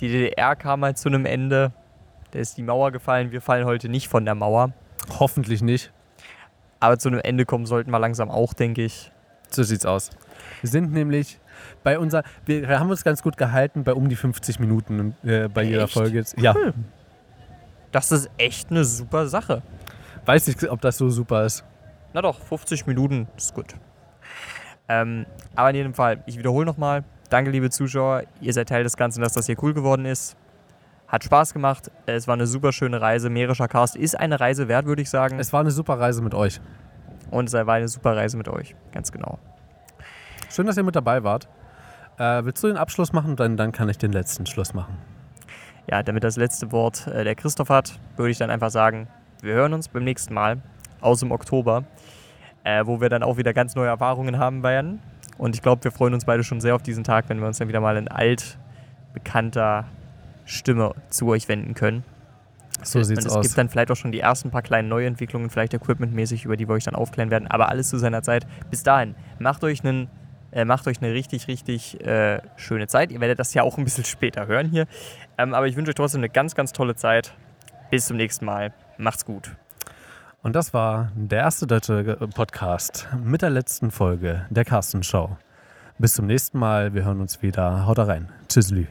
B: die DDR kam halt zu einem Ende. Da ist die Mauer gefallen. Wir fallen heute nicht von der Mauer.
A: Hoffentlich nicht.
B: Aber zu einem Ende kommen sollten wir langsam auch, denke ich.
A: So sieht's aus. Wir sind nämlich bei unser, wir haben uns ganz gut gehalten bei um die 50 Minuten äh, bei jeder
B: Echt?
A: Folge. Jetzt. Ja,
B: Das ist echt eine super Sache.
A: weiß nicht, ob das so super ist.
B: Na doch, 50 Minuten ist gut. Ähm, aber in jedem Fall, ich wiederhole nochmal. Danke, liebe Zuschauer. Ihr seid Teil des Ganzen, dass das hier cool geworden ist. Hat Spaß gemacht. Es war eine super schöne Reise. Mährischer Cast ist eine Reise wert, würde ich sagen.
A: Es war eine super Reise mit euch.
B: Und es war eine super Reise mit euch. Ganz genau.
A: Schön, dass ihr mit dabei wart. Äh, willst du den Abschluss machen? Dann, dann kann ich den letzten Schluss machen.
B: Ja, damit das letzte Wort äh, der Christoph hat, würde ich dann einfach sagen, wir hören uns beim nächsten Mal aus dem Oktober, äh, wo wir dann auch wieder ganz neue Erfahrungen haben werden. Und ich glaube, wir freuen uns beide schon sehr auf diesen Tag, wenn wir uns dann wieder mal in altbekannter Stimme zu euch wenden können.
A: So
B: Und
A: sieht's
B: es
A: aus.
B: gibt dann vielleicht auch schon die ersten paar kleinen Neuentwicklungen, vielleicht equipmentmäßig, über die wir euch dann aufklären werden. Aber alles zu seiner Zeit. Bis dahin, macht euch einen äh, macht euch eine richtig, richtig äh, schöne Zeit. Ihr werdet das ja auch ein bisschen *laughs* später hören hier. Ähm, aber ich wünsche euch trotzdem eine ganz, ganz tolle Zeit. Bis zum nächsten Mal. Macht's gut.
A: Und das war der erste deutsche äh, Podcast mit der letzten Folge der Carsten Show. Bis zum nächsten Mal. Wir hören uns wieder. Haut rein. Tschüssli.